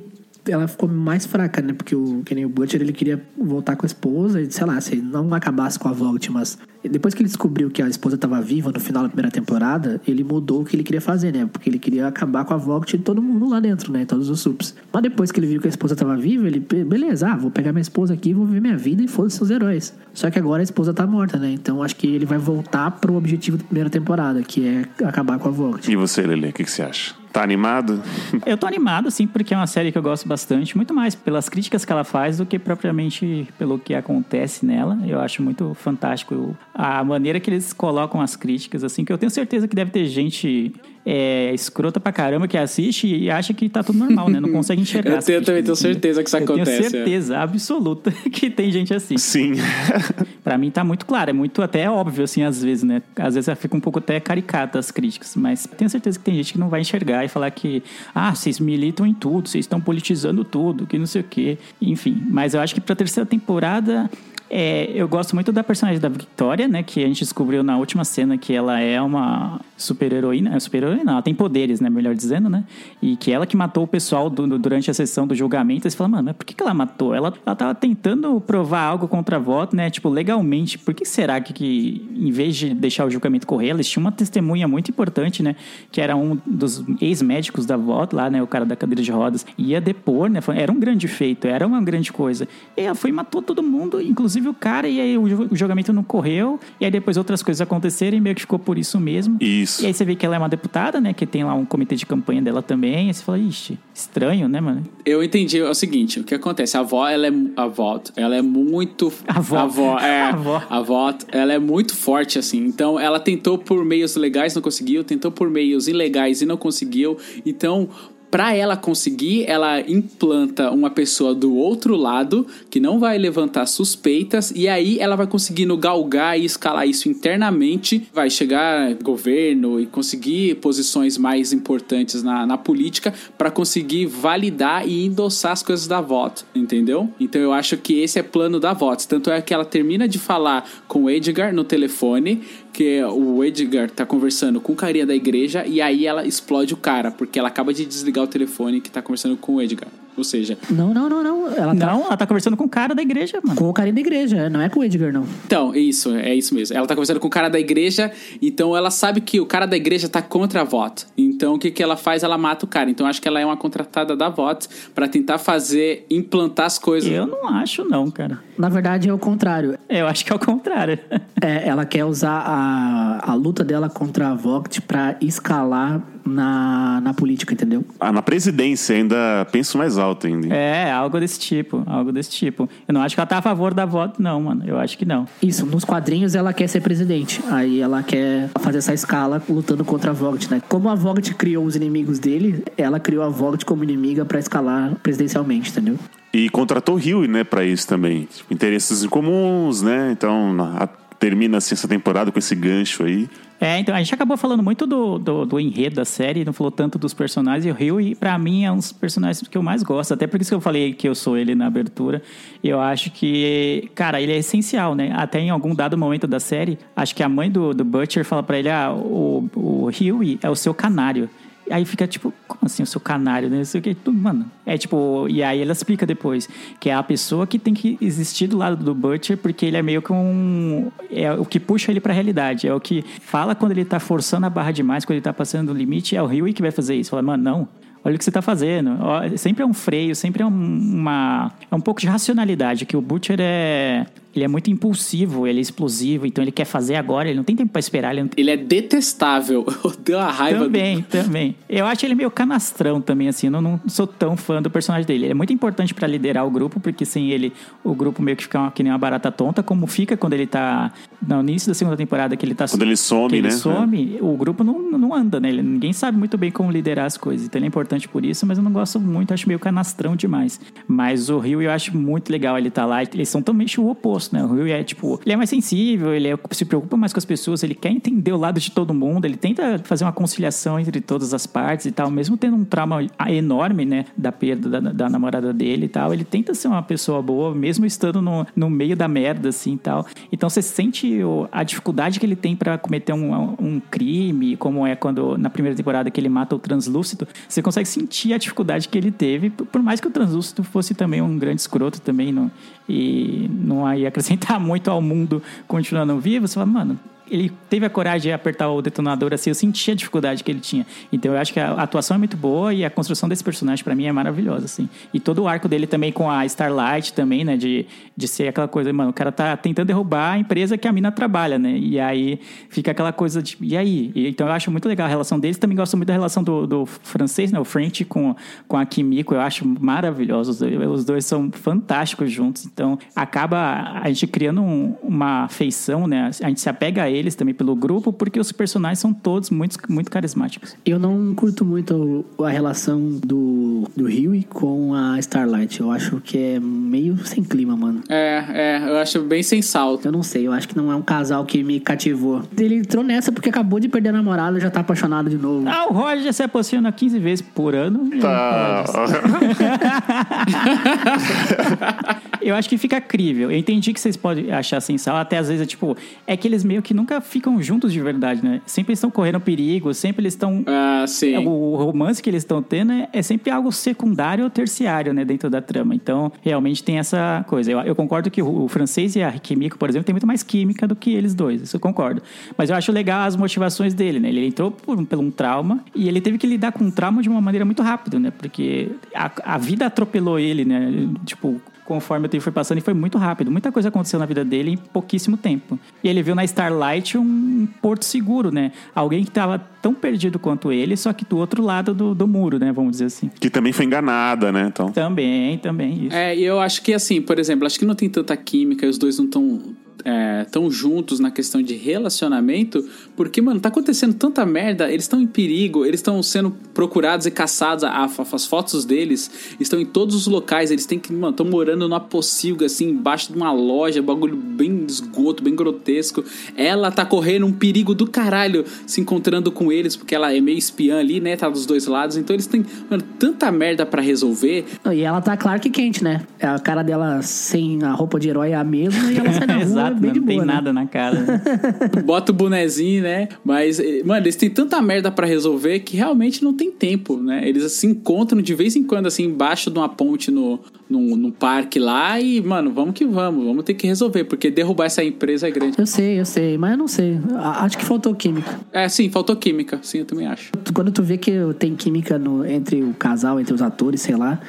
ela ficou mais fraca, né? Porque o, o Butcher, ele queria voltar com a esposa e, sei lá, se não acabasse com a Vault, mas depois que ele descobriu que a esposa estava viva no final da primeira temporada, ele mudou o que ele queria fazer, né? Porque ele queria acabar com a Vault e todo mundo lá dentro, né? Todos os subs. Mas depois que ele viu que a esposa estava viva, ele, beleza, ah, vou pegar minha esposa aqui, vou viver minha vida e foda-se seus heróis. Só que agora a esposa tá morta, né? Então acho que ele vai voltar pro objetivo da primeira temporada, que é acabar com a Vault. E você, Lele, o que, que você acha? Tá animado? Eu tô animado, sim, porque é uma série que eu gosto bastante, muito mais pelas críticas que ela faz do que propriamente pelo que acontece nela. Eu acho muito fantástico a maneira que eles colocam as críticas, assim, que eu tenho certeza que deve ter gente é, escrota pra caramba que assiste e acha que tá tudo normal, né? Não consegue enxergar. eu tenho, também tenho certeza que isso eu acontece. Tenho certeza é. absoluta que tem gente assim. Sim. pra mim tá muito claro, é muito até óbvio, assim, às vezes, né? Às vezes fica um pouco até caricata as críticas, mas tenho certeza que tem gente que não vai enxergar e falar que, ah, vocês militam em tudo, vocês estão politizando tudo, que não sei o quê. Enfim, mas eu acho que pra terceira temporada é, eu gosto muito da personagem da Victoria, né? Que a gente descobriu na última cena que ela é uma super-heroína. É super-heroína, ela tem poderes, né? Melhor dizendo, né? E que ela que matou o pessoal do, durante a sessão do julgamento. Aí você fala, mano, mas por que, que ela matou? Ela, ela tava tentando provar algo contra a voto, né? Tipo, legalmente. Por que será que, que, em vez de deixar o julgamento correr, eles tinham uma testemunha muito importante, né? Que era um dos ex-médicos da voto lá, né? O cara da cadeira de rodas. Ia depor, né? Era um grande feito, era uma grande coisa. E ela foi e matou todo mundo, inclusive inclusive o cara, e aí o, julgamento não correu, e aí depois outras coisas aconteceram e meio que ficou por isso mesmo. Isso. E aí você vê que ela é uma deputada, né? Que tem lá um comitê de campanha dela também. E você fala, ixi, estranho, né, mano? Eu entendi é o seguinte: o que acontece? A avó, ela é. A avó, ela é muito. A avó. A avó, é. A avó. A avó, ela é muito forte, assim. Então, ela tentou por meios legais, não conseguiu. Tentou por meios ilegais e não conseguiu. Então, Pra ela conseguir, ela implanta uma pessoa do outro lado que não vai levantar suspeitas e aí ela vai conseguindo galgar e escalar isso internamente, vai chegar governo e conseguir posições mais importantes na, na política para conseguir validar e endossar as coisas da voto, entendeu? Então eu acho que esse é plano da voto. Tanto é que ela termina de falar com o Edgar no telefone que o Edgar tá conversando com o carinha da igreja e aí ela explode o cara, porque ela acaba de desligar o telefone que tá conversando com o Edgar. Ou seja, Não, não, não, não. Ela tá Não, ela tá conversando com o cara da igreja, mano. com o carinha da igreja, não é com o Edgar, não. então, é isso, é isso mesmo. Ela tá conversando com o cara da igreja, então ela sabe que o cara da igreja tá contra a voto. Então o que que ela faz? Ela mata o cara. Então acho que ela é uma contratada da voto pra tentar fazer implantar as coisas. Eu não acho, não, cara. Na verdade é o contrário. Eu acho que é o contrário. É, ela quer usar a, a luta dela contra a Vogt pra escalar na, na política, entendeu? Ah, na presidência ainda penso mais alto ainda. É, algo desse tipo, algo desse tipo. Eu não acho que ela tá a favor da voto, não, mano. Eu acho que não. Isso, nos quadrinhos ela quer ser presidente. Aí ela quer fazer essa escala lutando contra a Vogt, né? Como a Vogt criou os inimigos dele, ela criou a Vogt como inimiga pra escalar presidencialmente, entendeu? E contratou o Rio, né, pra isso também. Tipo, interesses comuns, né? Então, a- termina assim essa temporada com esse gancho aí. É, então, a gente acabou falando muito do, do, do enredo da série, não falou tanto dos personagens, e o Rio, pra mim, é um dos personagens que eu mais gosto, até por isso que eu falei que eu sou ele na abertura. Eu acho que, cara, ele é essencial, né? Até em algum dado momento da série, acho que a mãe do, do Butcher fala pra ele, ah, o, o Huey é o seu canário. Aí fica tipo, como assim, o seu canário, né? Não sei o que, mano. É tipo, e aí ela explica depois que é a pessoa que tem que existir do lado do Butcher, porque ele é meio que um. É o que puxa ele pra realidade. É o que fala quando ele tá forçando a barra demais, quando ele tá passando do limite, é o Huey que vai fazer isso. Fala, mano, não. Olha o que você tá fazendo. Sempre é um freio, sempre é um- uma. É um pouco de racionalidade, que o Butcher é. Ele é muito impulsivo, ele é explosivo, então ele quer fazer agora, ele não tem tempo pra esperar, ele não Ele é detestável. Deu uma raiva. também, também. Eu acho ele meio canastrão também, assim. Eu não, não sou tão fã do personagem dele. Ele é muito importante pra liderar o grupo, porque sem ele, o grupo meio que fica uma- que nem uma barata tonta, como fica quando ele tá. No início da segunda temporada, que ele tá. Quando ele some, ele né? some, o grupo não, não anda, né? Ele- ninguém sabe muito bem como liderar as coisas. Então ele é importante por isso, mas eu não gosto muito, acho meio canastrão demais. Mas o Rio eu acho muito legal ele tá lá. Eles são também o oposto, né? O Rio é tipo, ele é mais sensível, ele é- se preocupa mais com as pessoas, ele quer entender o lado de todo mundo, ele tenta fazer uma conciliação entre todas as partes e tal, mesmo tendo um trauma enorme, né, da perda da, da namorada dele e tal, ele tenta ser uma pessoa boa, mesmo estando no, no meio da merda, assim e tal. Então você sente o- a dificuldade que ele tem pra cometer um, um crime, como é quando na primeira temporada que ele mata o translúcido, você consegue sentir a dificuldade que ele teve, por mais que o translúcido fosse também um grande escroto também, não, e não ia acrescentar muito ao mundo continuando vivo, você fala, mano, ele teve a coragem de apertar o detonador assim, eu senti a dificuldade que ele tinha. Então eu acho que a atuação é muito boa e a construção desse personagem pra mim é maravilhosa, assim. E todo o arco dele também com a Starlight também, né, de, de ser aquela coisa, mano, o cara tá tentando derrubar a empresa que a mina trabalha, né? E aí fica aquela coisa de, e aí? Então eu acho muito legal a relação deles, também gosto muito da relação do, do francês, né, o French com, com a Kimiko, eu acho maravilhoso, os dois, são fantásticos juntos, então acaba a gente criando um- uma afeição, né? A gente se apega a eles também pelo grupo, porque os personagens são todos muito, muito carismáticos. Eu não curto muito a relação do, do Huey com a Starlight. Eu acho que é meio sem clima, mano. É, é, eu acho bem sem salto. Eu não sei, eu acho que não é um casal que me cativou. Ele entrou nessa porque acabou de perder a namorada e já tá apaixonado de novo. Ah, o Roger se aposenta 15 vezes por ano. Tá. Eu acho que fica crível. Eu entendi que vocês podem achar sem sal, até às vezes é tipo, é que eles meio que nunca ficam juntos de verdade, né? Sempre estão correndo perigo, sempre eles estão. Ah, sim. O romance que eles estão tendo é, é sempre algo secundário ou terciário, né, dentro da trama. Então, realmente tem essa coisa. Eu, eu concordo que o, o francês e a Kimiko, por exemplo, tem muito mais química do que eles dois. Isso eu concordo. Mas eu acho legal as motivações dele, né? Ele entrou por um, por um trauma e ele teve que lidar com o trauma de uma maneira muito rápida, né? Porque a, a vida atropelou ele, né? Tipo, conforme o tempo foi passando, e foi muito rápido. Muita coisa aconteceu na vida dele em pouquíssimo tempo. E ele viu na Starlight um porto seguro, né? Alguém que estava tão perdido quanto ele, só que do outro lado do, do muro, né? Vamos dizer assim. Que também foi enganada, né? Então. Também, também, isso. É, e eu acho que assim, por exemplo, acho que não tem tanta química e os dois não estão é, tão juntos na questão de relacionamento, porque, mano, tá acontecendo tanta merda, eles estão em perigo, eles estão sendo procurados e caçados, a- a- as fotos deles estão em todos os locais, eles têm que, mano, estão morando numa pocilga, assim, embaixo de uma loja, bagulho bem esgoto, bem grotesco. Ela tá correndo um perigo do caralho se encontrando com eles, porque ela é meio espiã ali, né, tá dos dois lados, então eles têm, mano, tanta merda pra resolver, E ela tá Clark Kent, né? A cara dela sem a roupa de herói é a mesma e ela sai na rua Né? não boa, tem né? nada na cara. né? bota o bonezinho, né? Mas, eh, mano, eles têm tanta merda pra resolver que realmente não tem tempo, né? Eles se encontram de vez em quando, assim, embaixo de uma ponte no, no, no parque lá e, mano, vamos que vamos, vamos ter que resolver, porque derrubar essa empresa é grande. Eu sei, eu sei, mas eu não sei. Acho que faltou química. É, sim, faltou química, sim, eu também acho. Quando tu vê que tem química no- entre o casal, entre os atores, sei lá,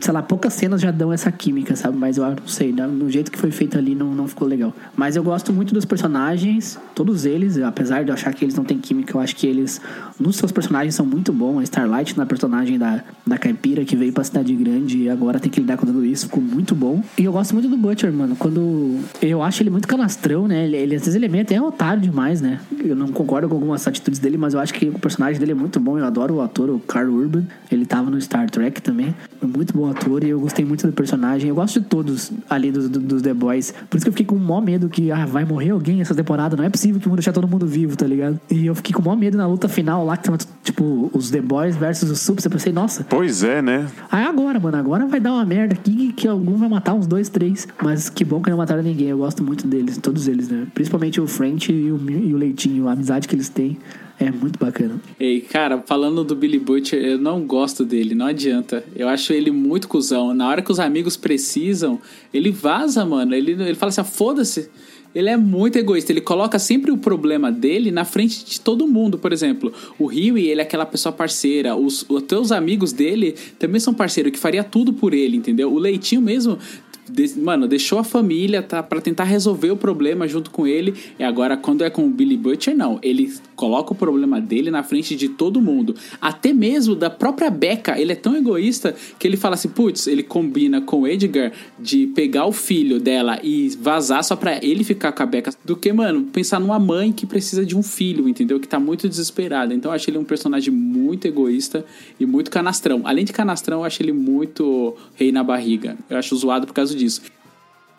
sei lá, poucas cenas já dão essa química, sabe? Mas eu não sei, né? no jeito que foi feito ali não, não ficou legal. Mas eu gosto muito dos personagens, todos eles, apesar de eu achar que eles não têm química, eu acho que eles, nos seus personagens, são muito bons. A Starlight, na personagem da, da caipira, que veio pra cidade grande e agora tem que lidar com tudo isso, ficou muito bom. E eu gosto muito do Butcher, mano. Quando. Eu acho ele muito canastrão, né? Ele, ele- às vezes ele é meio até otário demais, né? Eu não concordo com algumas atitudes dele, mas eu acho que o personagem dele é muito bom. Eu adoro o ator, o Carl Urban. Ele tava no Star Trek também. É muito bom ator e eu gostei muito do personagem. Eu gosto de todos ali dos, do- dos The Boys. Por isso que eu fiquei com o maior medo que ah, vai morrer alguém essa temporada. Não é possível que vão deixar todo mundo vivo, tá ligado? E eu fiquei com o maior medo na luta final lá, que tava tipo os The Boys versus os Subs. Eu pensei, nossa, Pois é, né? Aí agora, mano, agora vai dar uma merda aqui que algum vai matar uns dois, três. Mas que bom que não mataram ninguém. Eu gosto muito deles, todos eles, né? Principalmente o French e o, e o Leitinho, a amizade que eles têm é muito bacana. Ei, cara, falando do Billy Butcher, eu não gosto dele, não adianta. Eu acho ele muito cuzão. Na hora que os amigos precisam, ele vaza, mano. Ele, ele fala assim, ah, foda-se. Ele é muito egoísta, ele coloca sempre o problema dele na frente de todo mundo. Por exemplo, o Huey, ele é aquela pessoa parceira. Os, os teus amigos dele também são parceiros, que faria tudo por ele, entendeu? O Leitinho mesmo de- mano, deixou a família tá, para tentar resolver o problema junto com ele. E agora, quando é com o Billy Butcher, não. Ele coloca o problema dele na frente de todo mundo. Até mesmo da própria Becca. Ele é tão egoísta que ele fala assim: putz, ele combina com o Edgar de pegar o filho dela e vazar só pra ele ficar com a Becca. Do que, mano, pensar numa mãe que precisa de um filho, entendeu? Que tá muito desesperada. Então, eu acho ele um personagem muito egoísta e muito canastrão. Além de canastrão, eu acho ele muito rei na barriga. Eu acho zoado por causa disso.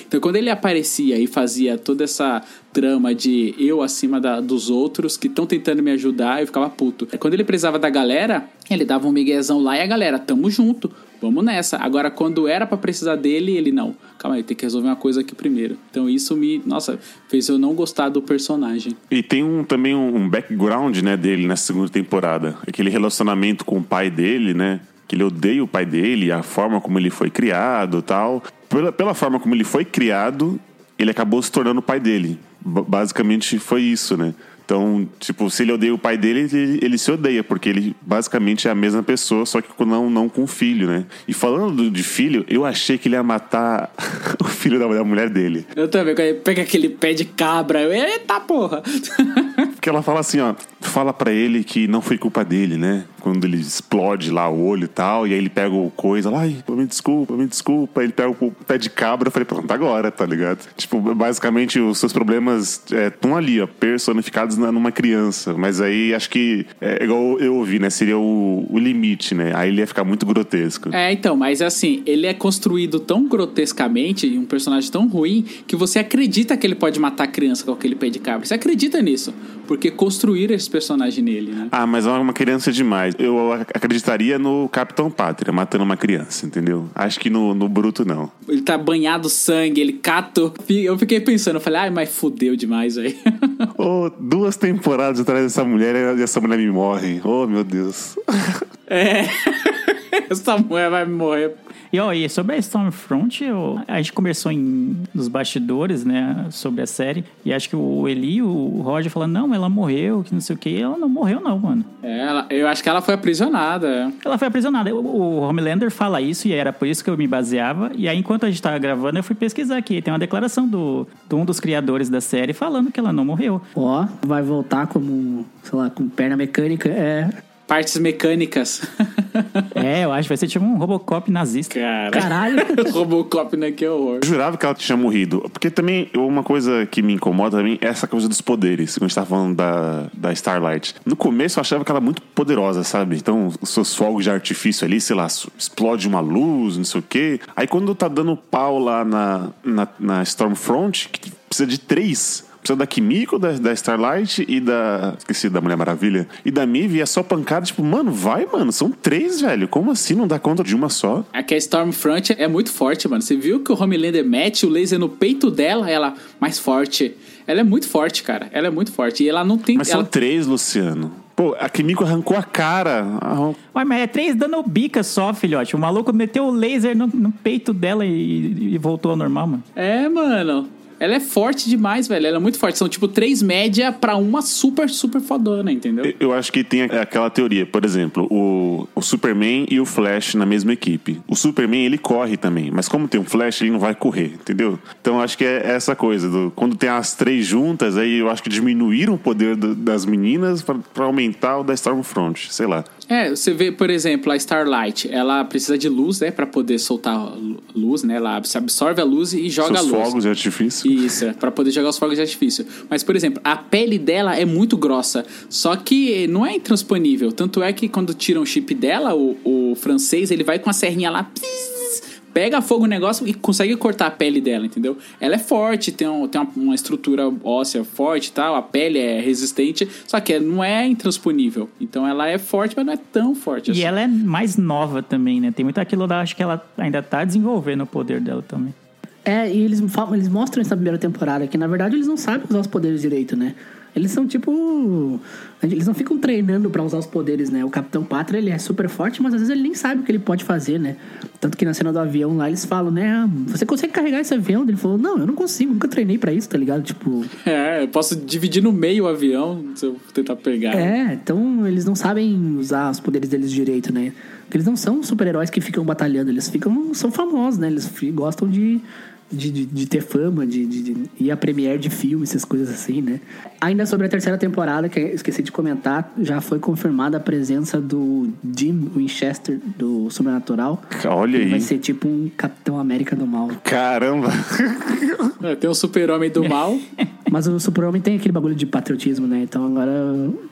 Então, quando ele aparecia e fazia toda essa trama de eu acima da- dos outros que estão tentando me ajudar, eu ficava puto. Quando ele precisava da galera, ele dava um miguezão lá e a galera, tamo junto, vamos nessa. Agora, quando era pra precisar dele, ele não. Calma aí, tem que resolver uma coisa aqui primeiro. Então, isso me, nossa, fez eu não gostar do personagem. E tem um, também um, background né, dele nessa segunda temporada. Aquele relacionamento com o pai dele, né? Que ele odeia o pai dele, a forma como ele foi criado tal. Pela, pela forma como ele foi criado, ele acabou se tornando o pai dele. Basicamente foi isso, né? Então, tipo, se ele odeia o pai dele, ele, ele se odeia, porque ele basicamente é a mesma pessoa, só que não, não com filho, né? E falando do- de filho, eu achei que ele ia matar o filho da, da mulher dele. Eu também, quando ele pega aquele pé de cabra, eu, eita porra! Porque ela fala assim, ó, fala pra ele que não foi culpa dele, né? Quando ele explode lá o olho e tal, e aí ele pega o coisa lá, ai, me desculpa, me desculpa. Ele pega o pé de cabra, eu falei, pronto, agora, tá ligado? Tipo, basicamente os seus problemas estão ali, ó, personificados na- numa criança. Mas aí acho que, é igual eu ouvi, né? Seria o, o limite, né? Aí ele ia ficar muito grotesco. É, então, mas assim, ele é construído tão grotescamente, um personagem tão ruim, que você acredita que ele pode matar a criança com aquele pé de cabra. Você acredita nisso, porque construíram esse personagem nele, né? Ah, mas é uma criança demais. Eu ac- acreditaria no Capitão Pátria matando uma criança, entendeu? Acho que no, no Bruto não. Ele tá banhado sangue, ele cato. Eu fiquei pensando, eu falei, ai, mas fudeu demais aí. Oh, duas temporadas atrás dessa mulher e essa mulher me morre. Oh, meu Deus. é. Essa mulher vai morrer. E, ó, e sobre a Stormfront, eu- a gente conversou em, nos bastidores, né, sobre a série. E acho que o Eli, o Roger, falando, não, ela morreu, que não sei o quê. Ela não morreu, não, mano. É, ela- eu acho que ela foi aprisionada. Ela foi aprisionada. O, o Homelander fala isso e era por isso que eu me baseava. E aí, enquanto a gente tava gravando, eu fui pesquisar aqui. Tem uma declaração do, de um dos criadores da série falando que ela não morreu. Ó, vai voltar como, sei lá, com perna mecânica. É. Partes mecânicas. É, eu acho que vai ser tipo um Robocop nazista. Cara. Caralho. Robocop, né? Que horror. Eu jurava que ela tinha morrido. Porque também, uma coisa que me incomoda também é essa coisa dos poderes. Quando a gente tava falando da, da Starlight. No começo eu achava que ela era muito poderosa, sabe? Então, os seus fogos de artifício ali, sei lá, explode uma luz, não sei o quê. Aí quando tá dando pau lá na, na, na Stormfront, que precisa de três. Precisa da Kimiko, da, da Starlight e da. Esqueci da Mulher Maravilha. E da Mive, e é só pancada. Tipo, mano, vai, mano. São três, velho. Como assim não dá conta de uma só? Aqui a Stormfront é muito forte, mano. Você viu que o Homelander mete o laser no peito dela, ela mais forte. Ela é muito forte, cara. Ela é muito forte. E ela não tem. Mas são ela... três, Luciano. Pô, a Kimiko arrancou a cara. Arran- Ué, mas é três dando bica só, filhote. O maluco meteu o laser no, no peito dela e, e voltou ao normal, mano. É, mano. Ela é forte demais, velho. Ela é muito forte. São tipo três média pra uma super, super fodona, entendeu? Eu- acho que tem aquela teoria, por exemplo, o, o Superman e o Flash na mesma equipe. O Superman, ele corre também, mas como tem um Flash, ele não vai correr, entendeu? Então acho que é essa coisa, do- quando tem as três juntas, aí eu acho que diminuíram o poder do- das meninas pra aumentar o da Stormfront, sei lá. É, você vê, por exemplo, a Starlight. Ela precisa de luz, né? Pra poder soltar luz, né? Ela absorve a luz e joga Seus a luz. fogos de artifício. Isso, pra poder jogar os fogos de artifício. Mas, por exemplo, a pele dela é muito grossa. Só que não é intransponível. Tanto é que quando tiram o chip dela, o, o francês, ele vai com a serrinha lá. pss, Pega fogo no negócio e consegue cortar a pele dela, entendeu? Ela é forte, tem, um- tem uma, uma estrutura óssea forte e tal, a pele é resistente, só que não é intransponível. Então ela é forte, mas não é tão forte assim. E ela é mais nova também, né? Tem muito aquilo da. Acho que ela ainda tá desenvolvendo o poder dela também. É, e eles, falam- eles mostram nessa primeira temporada que, na verdade, eles não sabem usar os poderes direito, né? Eles são tipo. Eles não ficam treinando pra usar os poderes, né? O Capitão Pátria, ele é super forte, mas às vezes ele nem sabe o que ele pode fazer, né? Tanto que na cena do avião lá eles falam, né? "Ah, Você consegue carregar esse avião? Ele falou, não, eu não consigo, nunca treinei pra isso, tá ligado? Tipo. É, eu posso dividir no meio o avião se eu tentar pegar. É, então eles não sabem usar os poderes deles direito, né? Porque eles não são super-heróis que ficam batalhando, eles ficam. são famosos, né? Eles gostam de. De, de, de ter fama, de, de, de ir a premiere de filme, essas coisas assim, né? Ainda sobre a terceira temporada, que eu esqueci de comentar, já foi confirmada a presença do Jim Winchester, do Sobrenatural. Olha Ele vai aí. ser tipo um Capitão América do Mal. Caramba. É, Tem o super-homem do mal. Mas o Super-Homem tem aquele bagulho de patriotismo, né? Então agora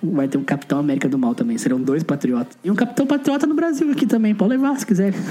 vai ter um Capitão América do Mal também. Serão dois patriotas. E um Capitão Patriota no Brasil aqui também. Pode levar se quiser.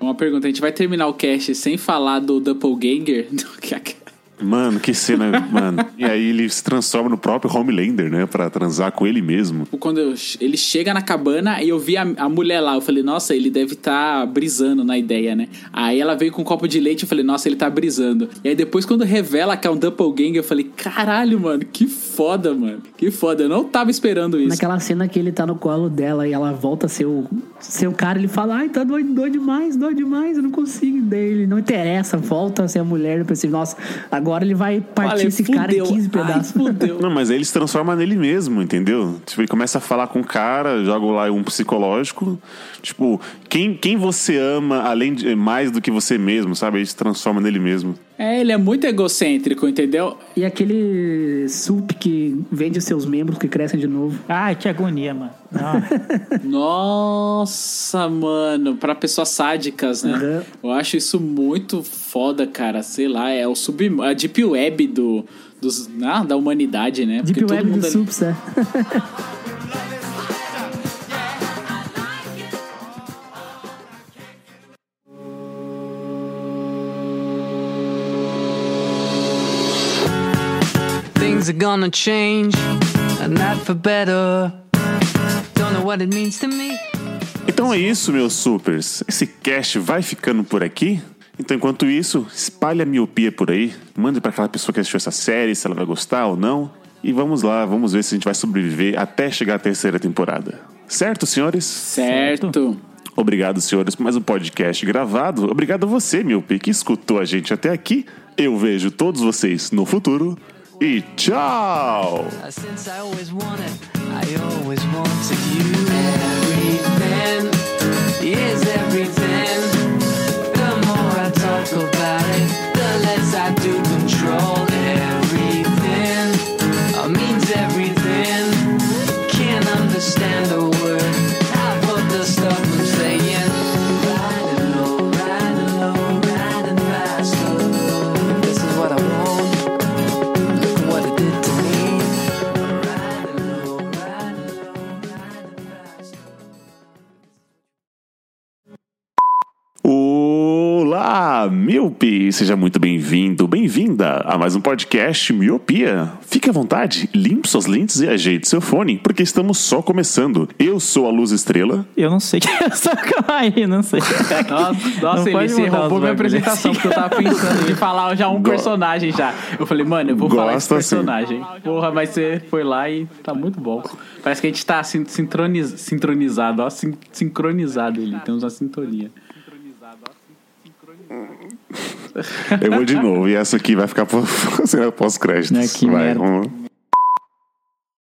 Uma pergunta, a gente vai terminar o cast sem falar do Doppelganger? Mano, que cena, mano. E aí ele se transforma no próprio Homelander, né? Pra transar com ele mesmo. Quando eu- ele chega na cabana e eu vi a, a mulher lá, eu falei, nossa, ele deve estar brisando na ideia, né? Aí ela veio com um copo de leite, eu falei, nossa, ele tá brisando. E aí depois, quando revela que é um Doppelganger, eu falei, caralho, mano, que foda, mano. Que foda, eu não tava esperando isso. Naquela cena que ele tá no colo dela e ela volta a ser o, ser o cara, ele fala, ai, tá doido, doido demais, doido demais, eu não consigo. Daí ele não interessa, volta a ser a mulher. Eu pensei, nossa, agora ele vai partir Falei, esse cara em fudeu. 15 Ai, pedaços. fudeu. Não, mas aí ele se transforma nele mesmo, entendeu? Tipo, ele começa a falar com o cara, joga lá um psicológico. Tipo, quem, quem você ama além de mais do que você mesmo, sabe? Ele se transforma nele mesmo. É, ele é muito egocêntrico, entendeu? E aquele sup que vende os seus membros que crescem de novo. Ai, que agonia, mano. Não. Nossa, mano, pra pessoas sádicas, né? Uhum. Eu acho isso muito foda, cara. Sei lá, é o sub, a deep web do, dos, ah, da humanidade, né? Deep Web do ali- Sups, é. Things are gonna change, and not for better. Don't know what it means to me. Então é isso, meus supers. Esse cast vai ficando por aqui. Então, enquanto isso, espalhe a miopia por aí. Mande pra aquela pessoa que assistiu essa série, se ela vai gostar ou não. E vamos lá, vamos ver se a gente vai sobreviver até chegar à terceira temporada. Certo, senhores? Certo. Obrigado, senhores, por mais um podcast gravado. Obrigado a você, Miopi, que escutou a gente até aqui. Eu vejo todos vocês no futuro. y chao. is everything. Olá, Miope! Seja muito bem-vindo, bem-vinda a mais um podcast Miopia. Fique à vontade, limpe suas lentes e ajeite seu fone, porque estamos só começando. Eu sou a Luz Estrela. Eu não sei que é essa aí, não sei. Nossa, nossa Não ele mudar roubou minha apresentação, porque eu tava pensando em falar já um Go- personagem já. Eu falei, mano, eu vou falar esse Gosta personagem. Porra, mas você foi lá e tá muito bom. Parece que a gente tá sin- sintroniz- sincronizado, ó, sin- sincronizado ele. Temos uma sintonia. Eu vou de novo, e essa aqui vai ficar pós-créditos. Né, que vai, merda. vamos.